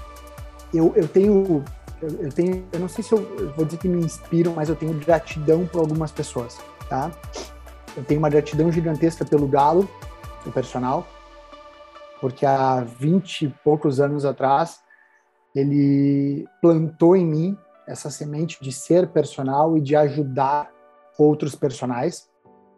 Eu, eu tenho, eu, eu tenho, eu não sei se eu, eu, vou dizer que me inspiram, mas eu tenho gratidão por algumas pessoas, tá? Eu tenho uma gratidão gigantesca pelo Galo, o personal, porque há 20 e poucos anos atrás ele plantou em mim essa semente de ser personal e de ajudar outros personagens.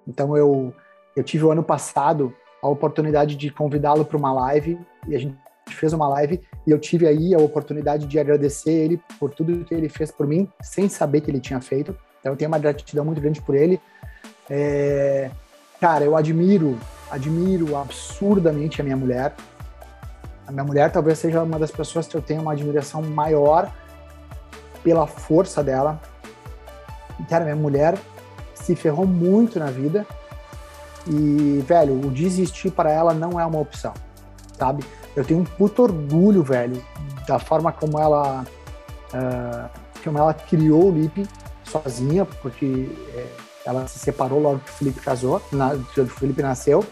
Então eu eu tive o ano passado a oportunidade de convidá-lo para uma live e a gente fez uma live e eu tive aí a oportunidade de agradecer ele por tudo que ele fez por mim sem saber que ele tinha feito. Então eu tenho uma gratidão muito grande por ele. É... Cara, eu admiro, admiro absurdamente a minha mulher. A minha mulher talvez seja uma das pessoas que eu tenho uma admiração maior pela força dela. Cara, minha mulher se ferrou muito na vida e, velho, o desistir para ela não é uma opção, sabe? Eu tenho um puto orgulho, velho, da forma como ela, uh, como ela criou o Lipe sozinha, porque é, ela se separou logo que o Felipe casou, na, que o Felipe nasceu.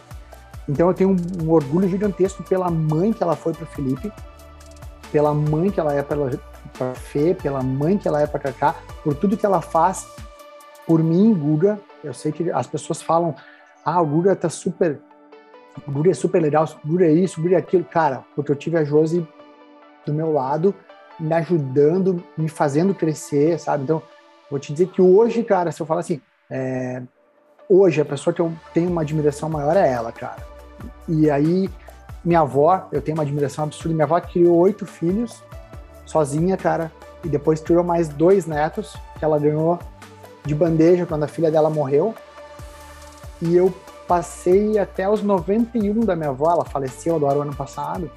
Então eu tenho um, um orgulho gigantesco pela mãe que ela foi para o Felipe, pela mãe que ela é para Fê, pela mãe que ela é para Cacá, por tudo que ela faz por mim, Guga. Eu sei que as pessoas falam, ah, o Guga tá super. O Guga é super legal, o Guga é isso, o Guga é aquilo. Cara, porque eu tive a Josi do meu lado, me ajudando, me fazendo crescer, sabe? Então, vou te dizer que hoje, cara, se eu falar assim, é, hoje a pessoa que eu tenho uma admiração maior é ela, cara. E aí, minha avó, eu tenho uma admiração absurda. Minha avó criou oito filhos, sozinha, cara, e depois criou mais dois netos, que ela ganhou de bandeja quando a filha dela morreu. E eu passei até os 91 da minha avó, ela faleceu agora o ano passado.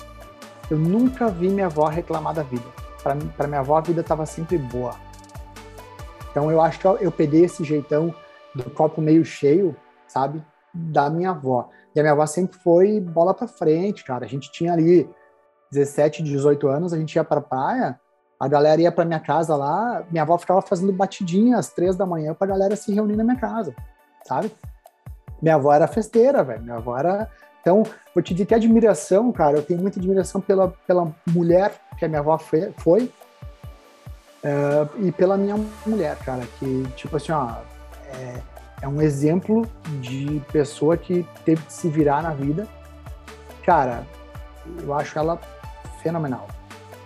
Eu nunca vi minha avó reclamar da vida. Para minha avó, a vida estava sempre boa. Então eu acho que eu, eu peguei esse jeitão do copo meio cheio, sabe? Da minha avó. E a minha avó sempre foi bola para frente, cara. A gente tinha ali 17, 18 anos, a gente ia para praia, a galera ia para minha casa lá, minha avó ficava fazendo batidinha às três da manhã para a galera se reunir na minha casa, sabe? Minha avó era festeira, velho. Minha avó era. Então, vou te dizer que admiração, cara, eu tenho muita admiração pela, pela mulher que a minha avó foi, foi uh, e pela minha mulher, cara, que, tipo assim, ó, é, é um exemplo de pessoa que teve que se virar na vida. Cara, eu acho ela fenomenal,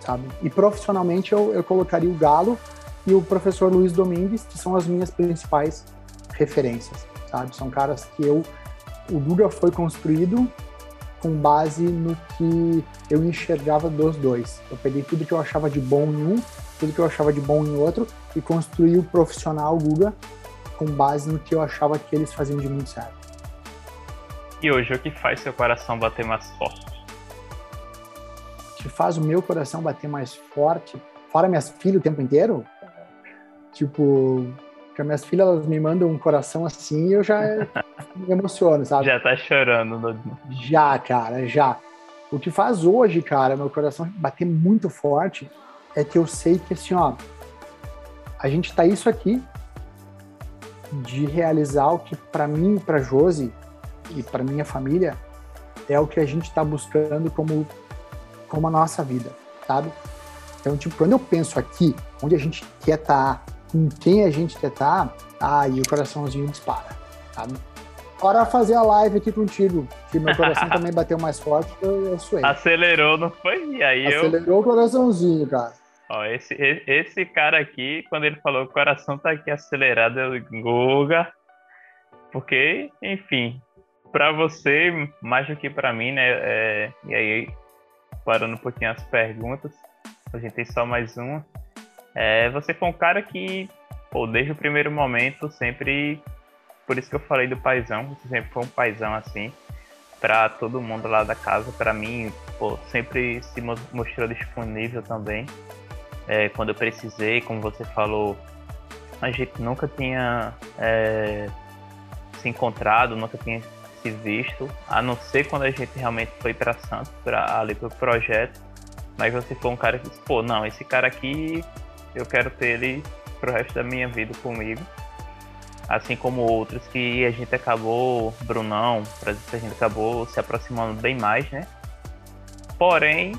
sabe? E profissionalmente eu, eu colocaria o Galo e o professor Luiz Domingues, que são as minhas principais referências sabe? São caras que eu. O Guga foi construído com base no que eu enxergava dos dois. Eu peguei tudo que eu achava de bom em um, tudo que eu achava de bom em outro e construí o profissional Guga com base no que eu achava que eles faziam de muito certo. E hoje, o que faz seu coração bater mais forte? Que faz o meu coração bater mais forte? Fora minhas filhas o tempo inteiro? Tipo, que minhas filhas elas me mandam um coração assim e eu já me emociono, sabe? Já tá chorando. No... Já, cara, já. O que faz hoje, cara, meu coração bater muito forte é que eu sei que assim, ó, a gente tá isso aqui de realizar o que para mim, para Josi e para minha família é o que a gente está buscando como como a nossa vida, sabe? Então, tipo, quando eu penso aqui, onde a gente quer estar, tá, com quem a gente quer estar, tá, aí o coraçãozinho dispara, sabe? Bora fazer a live aqui contigo, que meu coração também bateu mais forte, eu, eu suei. Acelerou, não foi? E aí Acelerou eu... o coraçãozinho, cara. Ó, esse, esse cara aqui, quando ele falou que o coração tá aqui acelerado, eu Guga. Porque, enfim, para você, mais do que para mim, né? É, e aí, parando um pouquinho as perguntas, a gente tem só mais uma. É, você foi um cara que, pô, desde o primeiro momento, sempre. Por isso que eu falei do paizão, você sempre foi um paizão assim, para todo mundo lá da casa. Para mim, pô, sempre se mostrou disponível também é, quando eu precisei, como você falou, a gente nunca tinha é, se encontrado, nunca tinha visto, a não ser quando a gente realmente foi para Santos, para ali pro projeto. Mas você foi um cara que disse, pô, não, esse cara aqui eu quero ter ele pro resto da minha vida comigo. Assim como outros que a gente acabou, Brunão, por a gente acabou se aproximando bem mais, né? Porém,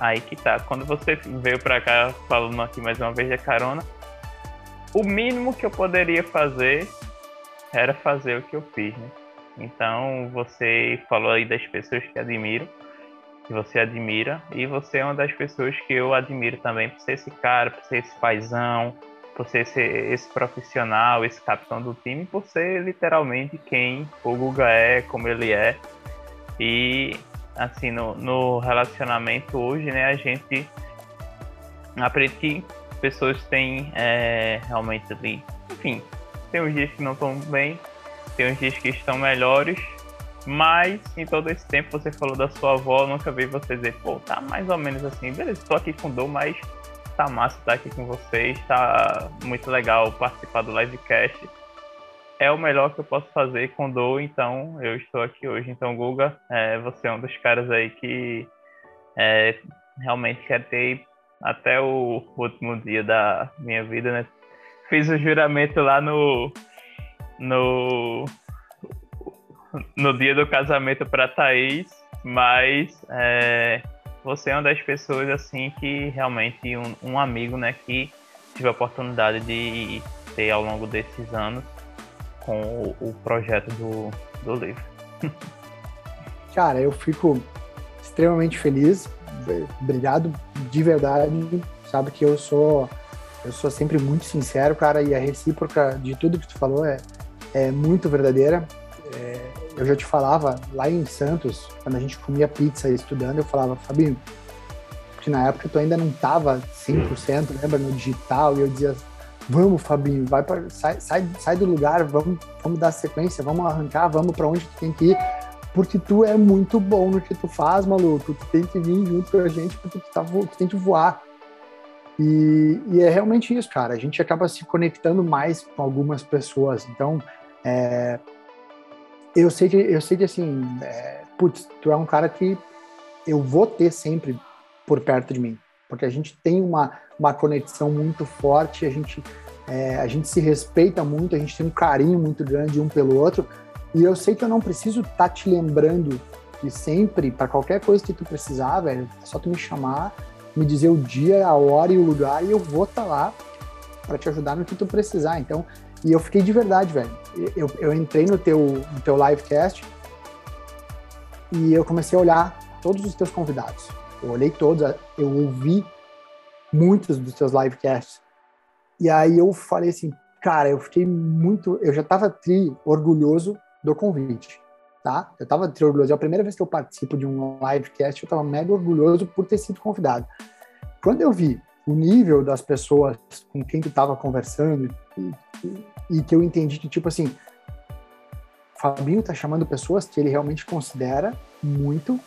Aí que tá. Quando você veio pra cá falando aqui mais uma vez de carona, o mínimo que eu poderia fazer era fazer o que eu fiz, né? Então você falou aí das pessoas que admiro, que você admira, e você é uma das pessoas que eu admiro também por ser esse cara, por ser esse paizão, por ser esse, esse profissional, esse capitão do time, por ser literalmente quem o Guga é, como ele é. E assim, no, no relacionamento hoje, né, a gente aprende que pessoas têm é, realmente ali, enfim, tem uns dias que não estão bem, tem uns dias que estão melhores, mas em todo esse tempo você falou da sua avó, nunca vi você dizer, pô, tá mais ou menos assim, beleza, estou aqui com dor, mas tá massa estar aqui com vocês, tá muito legal participar do livecast é o melhor que eu posso fazer com dor, então eu estou aqui hoje. Então, Guga, é, você é um dos caras aí que é, realmente ter até o último dia da minha vida, né? Fiz o juramento lá no no no dia do casamento para Thaís, mas é, você é uma das pessoas assim que realmente um, um amigo, né, que tive a oportunidade de ter ao longo desses anos com o, o projeto do, do livro. Cara, eu fico extremamente feliz. Obrigado de verdade. Sabe que eu sou eu sou sempre muito sincero, cara, e a recíproca de tudo que tu falou é, é muito verdadeira. É, eu já te falava lá em Santos, quando a gente comia pizza estudando, eu falava, Fabinho, que na época tu ainda não tava 100%, lembra, no digital, e eu dizia, Vamos, Fabinho, vai pra, sai, sai, sai do lugar, vamos, vamos dar sequência, vamos arrancar, vamos para onde tu tem que ir, porque tu é muito bom no que tu faz, maluco. Tu tem que vir junto com a gente porque tu, tá, tu tem que voar. E, e, é realmente isso, cara. A gente acaba se conectando mais com algumas pessoas. Então, é, eu sei que eu sei que assim, é, putz, tu é um cara que eu vou ter sempre por perto de mim porque a gente tem uma, uma conexão muito forte, a gente, é, a gente se respeita muito, a gente tem um carinho muito grande um pelo outro, e eu sei que eu não preciso estar tá te lembrando que sempre, para qualquer coisa que tu precisar, velho, é só tu me chamar, me dizer o dia, a hora e o lugar, e eu vou estar tá lá para te ajudar no que tu precisar. Então, e eu fiquei de verdade, velho. Eu, eu entrei no teu, no teu livecast e eu comecei a olhar todos os teus convidados. Eu olhei todos, eu ouvi muitos dos seus livecasts. E aí eu falei assim, cara, eu fiquei muito, eu já estava tri orgulhoso do convite, tá? Eu estava tri orgulhoso. É a primeira vez que eu participo de um livecast, eu estava mega orgulhoso por ter sido convidado. Quando eu vi o nível das pessoas com quem tu estava conversando e, e, que eu entendi que tipo assim, Fabinho está chamando pessoas que ele realmente considera muito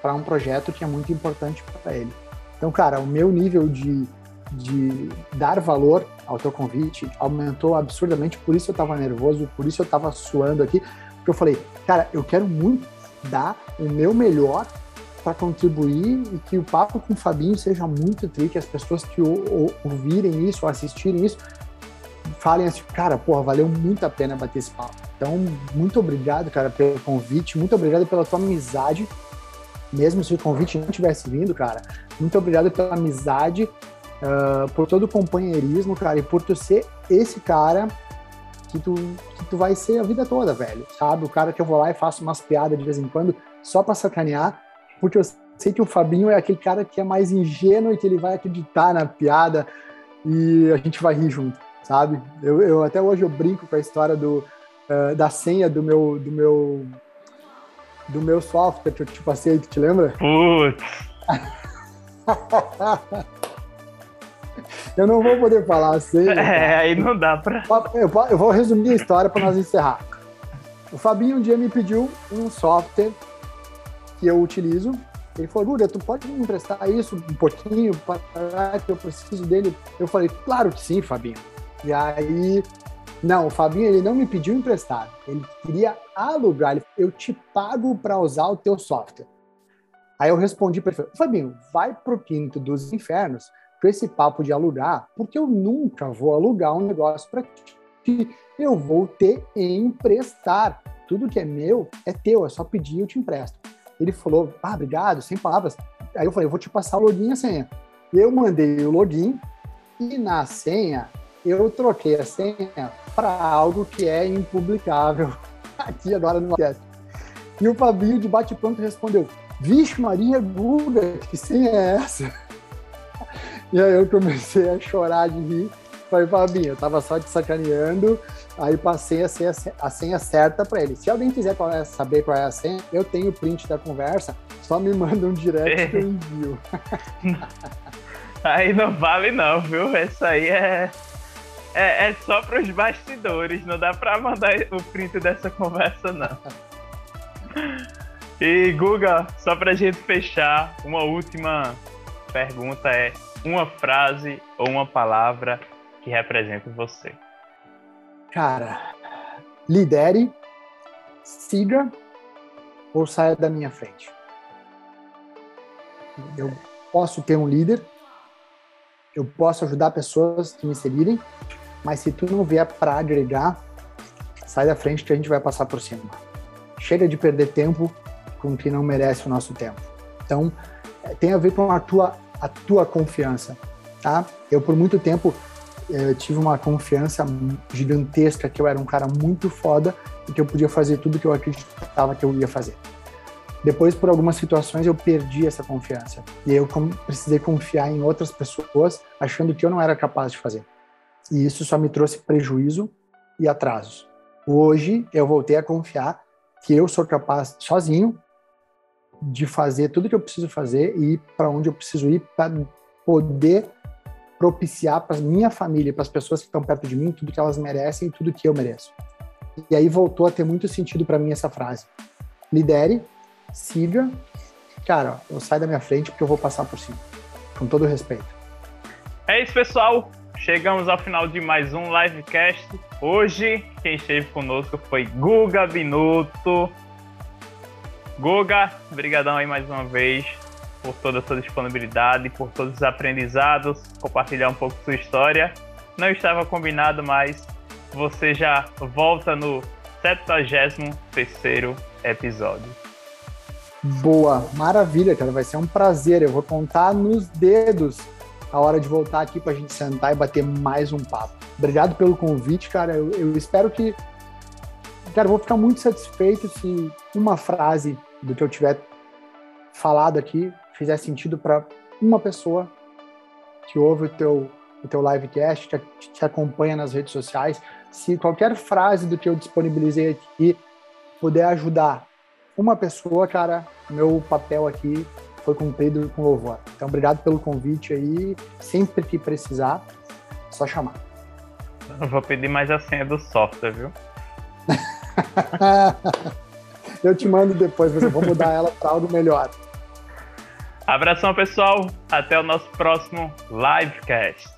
para um projeto que é muito importante para ele. Então, cara, o meu nível de, de dar valor ao teu convite aumentou absurdamente, por isso eu estava nervoso, por isso eu estava suando aqui, porque eu falei, cara, eu quero muito dar o meu melhor para contribuir e que o papo com o Fabinho seja muito tri, que as pessoas que ouvirem isso, assistirem isso, falem assim, cara, porra, valeu muito a pena bater esse papo. Então, muito obrigado, cara, pelo convite, muito obrigado pela tua amizade, mesmo se o convite não tivesse vindo, cara, muito obrigado pela amizade, uh, por todo o companheirismo, cara, e por tu ser esse cara que tu, que tu vai ser a vida toda, velho, sabe? O cara que eu vou lá e faço umas piadas de vez em quando, só pra sacanear, porque eu sei que o Fabinho é aquele cara que é mais ingênuo e que ele vai acreditar na piada e a gente vai rir junto, sabe? Eu, eu até hoje eu brinco com a história do, uh, da senha do meu, do meu do meu software que eu te passei, tu te lembra? Putz! eu não vou poder falar a senha. É, aí não dá pra. Eu, eu vou resumir a história para nós encerrar. O Fabinho um dia me pediu um software que eu utilizo. Ele falou, Guga, tu pode me emprestar isso um pouquinho para que eu preciso dele? Eu falei, claro que sim, Fabinho. E aí, não, o Fabinho ele não me pediu emprestado, ele queria alugar. Ele, eu te pago para usar o teu software. Aí eu respondi para ele, Fabinho, vai pro quinto dos infernos com esse papo de alugar, porque eu nunca vou alugar um negócio para ti. Eu vou te emprestar. Tudo que é meu é teu, é só pedir e eu te empresto. Ele falou, ah, obrigado, sem palavras. Aí eu falei, eu vou te passar o login e a senha. Eu mandei o login e na senha eu troquei a senha para algo que é impublicável aqui agora no podcast. E o Fabinho de bate-pronto respondeu, Vixe Maria Guga, que senha é essa? E aí eu comecei a chorar de rir. Falei, Fabinho, eu tava só te sacaneando, Aí passei a senha, a senha certa para ele. Se alguém quiser é, saber qual é a senha, eu tenho o print da conversa, só me manda um direct que eu envio. aí não vale não, viu? Essa aí é, é, é só para os bastidores, não dá para mandar o print dessa conversa não. E Guga, só pra gente fechar, uma última pergunta é uma frase ou uma palavra que representa você. Cara, lidere, siga ou saia da minha frente. Eu posso ter um líder, eu posso ajudar pessoas que me seguirem, mas se tu não vier para agregar, sai da frente que a gente vai passar por cima. Chega de perder tempo com quem não merece o nosso tempo. Então, eh, tem a ver com a tua, a tua confiança, tá? Eu, por muito tempo, eu tive uma confiança gigantesca que eu era um cara muito foda e que eu podia fazer tudo que eu acreditava que eu ia fazer. Depois, por algumas situações, eu perdi essa confiança. E eu precisei confiar em outras pessoas, achando que eu não era capaz de fazer. E isso só me trouxe prejuízo e atrasos. Hoje, eu voltei a confiar que eu sou capaz, sozinho, de fazer tudo que eu preciso fazer e ir para onde eu preciso ir para poder propiciar para minha família, para as pessoas que estão perto de mim, tudo que elas merecem e tudo que eu mereço. E aí voltou a ter muito sentido para mim essa frase. Lidere, siga, cara, eu saio da minha frente porque eu vou passar por cima. Com todo respeito. É isso, pessoal. Chegamos ao final de mais um livecast. Hoje, quem esteve conosco foi Guga Binuto. Guga, brigadão aí mais uma vez por toda a sua disponibilidade, por todos os aprendizados, compartilhar um pouco sua história. Não estava combinado, mas você já volta no 73 episódio. Boa, maravilha, cara. Vai ser um prazer. Eu vou contar nos dedos a hora de voltar aqui para a gente sentar e bater mais um papo. Obrigado pelo convite, cara. Eu, eu espero que. Cara, vou ficar muito satisfeito se uma frase do que eu tiver falado aqui fizer sentido para uma pessoa que ouve o teu, o teu livecast, que te acompanha nas redes sociais, se qualquer frase do que eu disponibilizei aqui puder ajudar uma pessoa, cara, meu papel aqui foi cumprido com louvor. Então, obrigado pelo convite aí. Sempre que precisar, é só chamar. Eu vou pedir mais a senha do software, viu? eu te mando depois, mas eu vou mudar ela para algo melhor. Abração, pessoal. Até o nosso próximo livecast.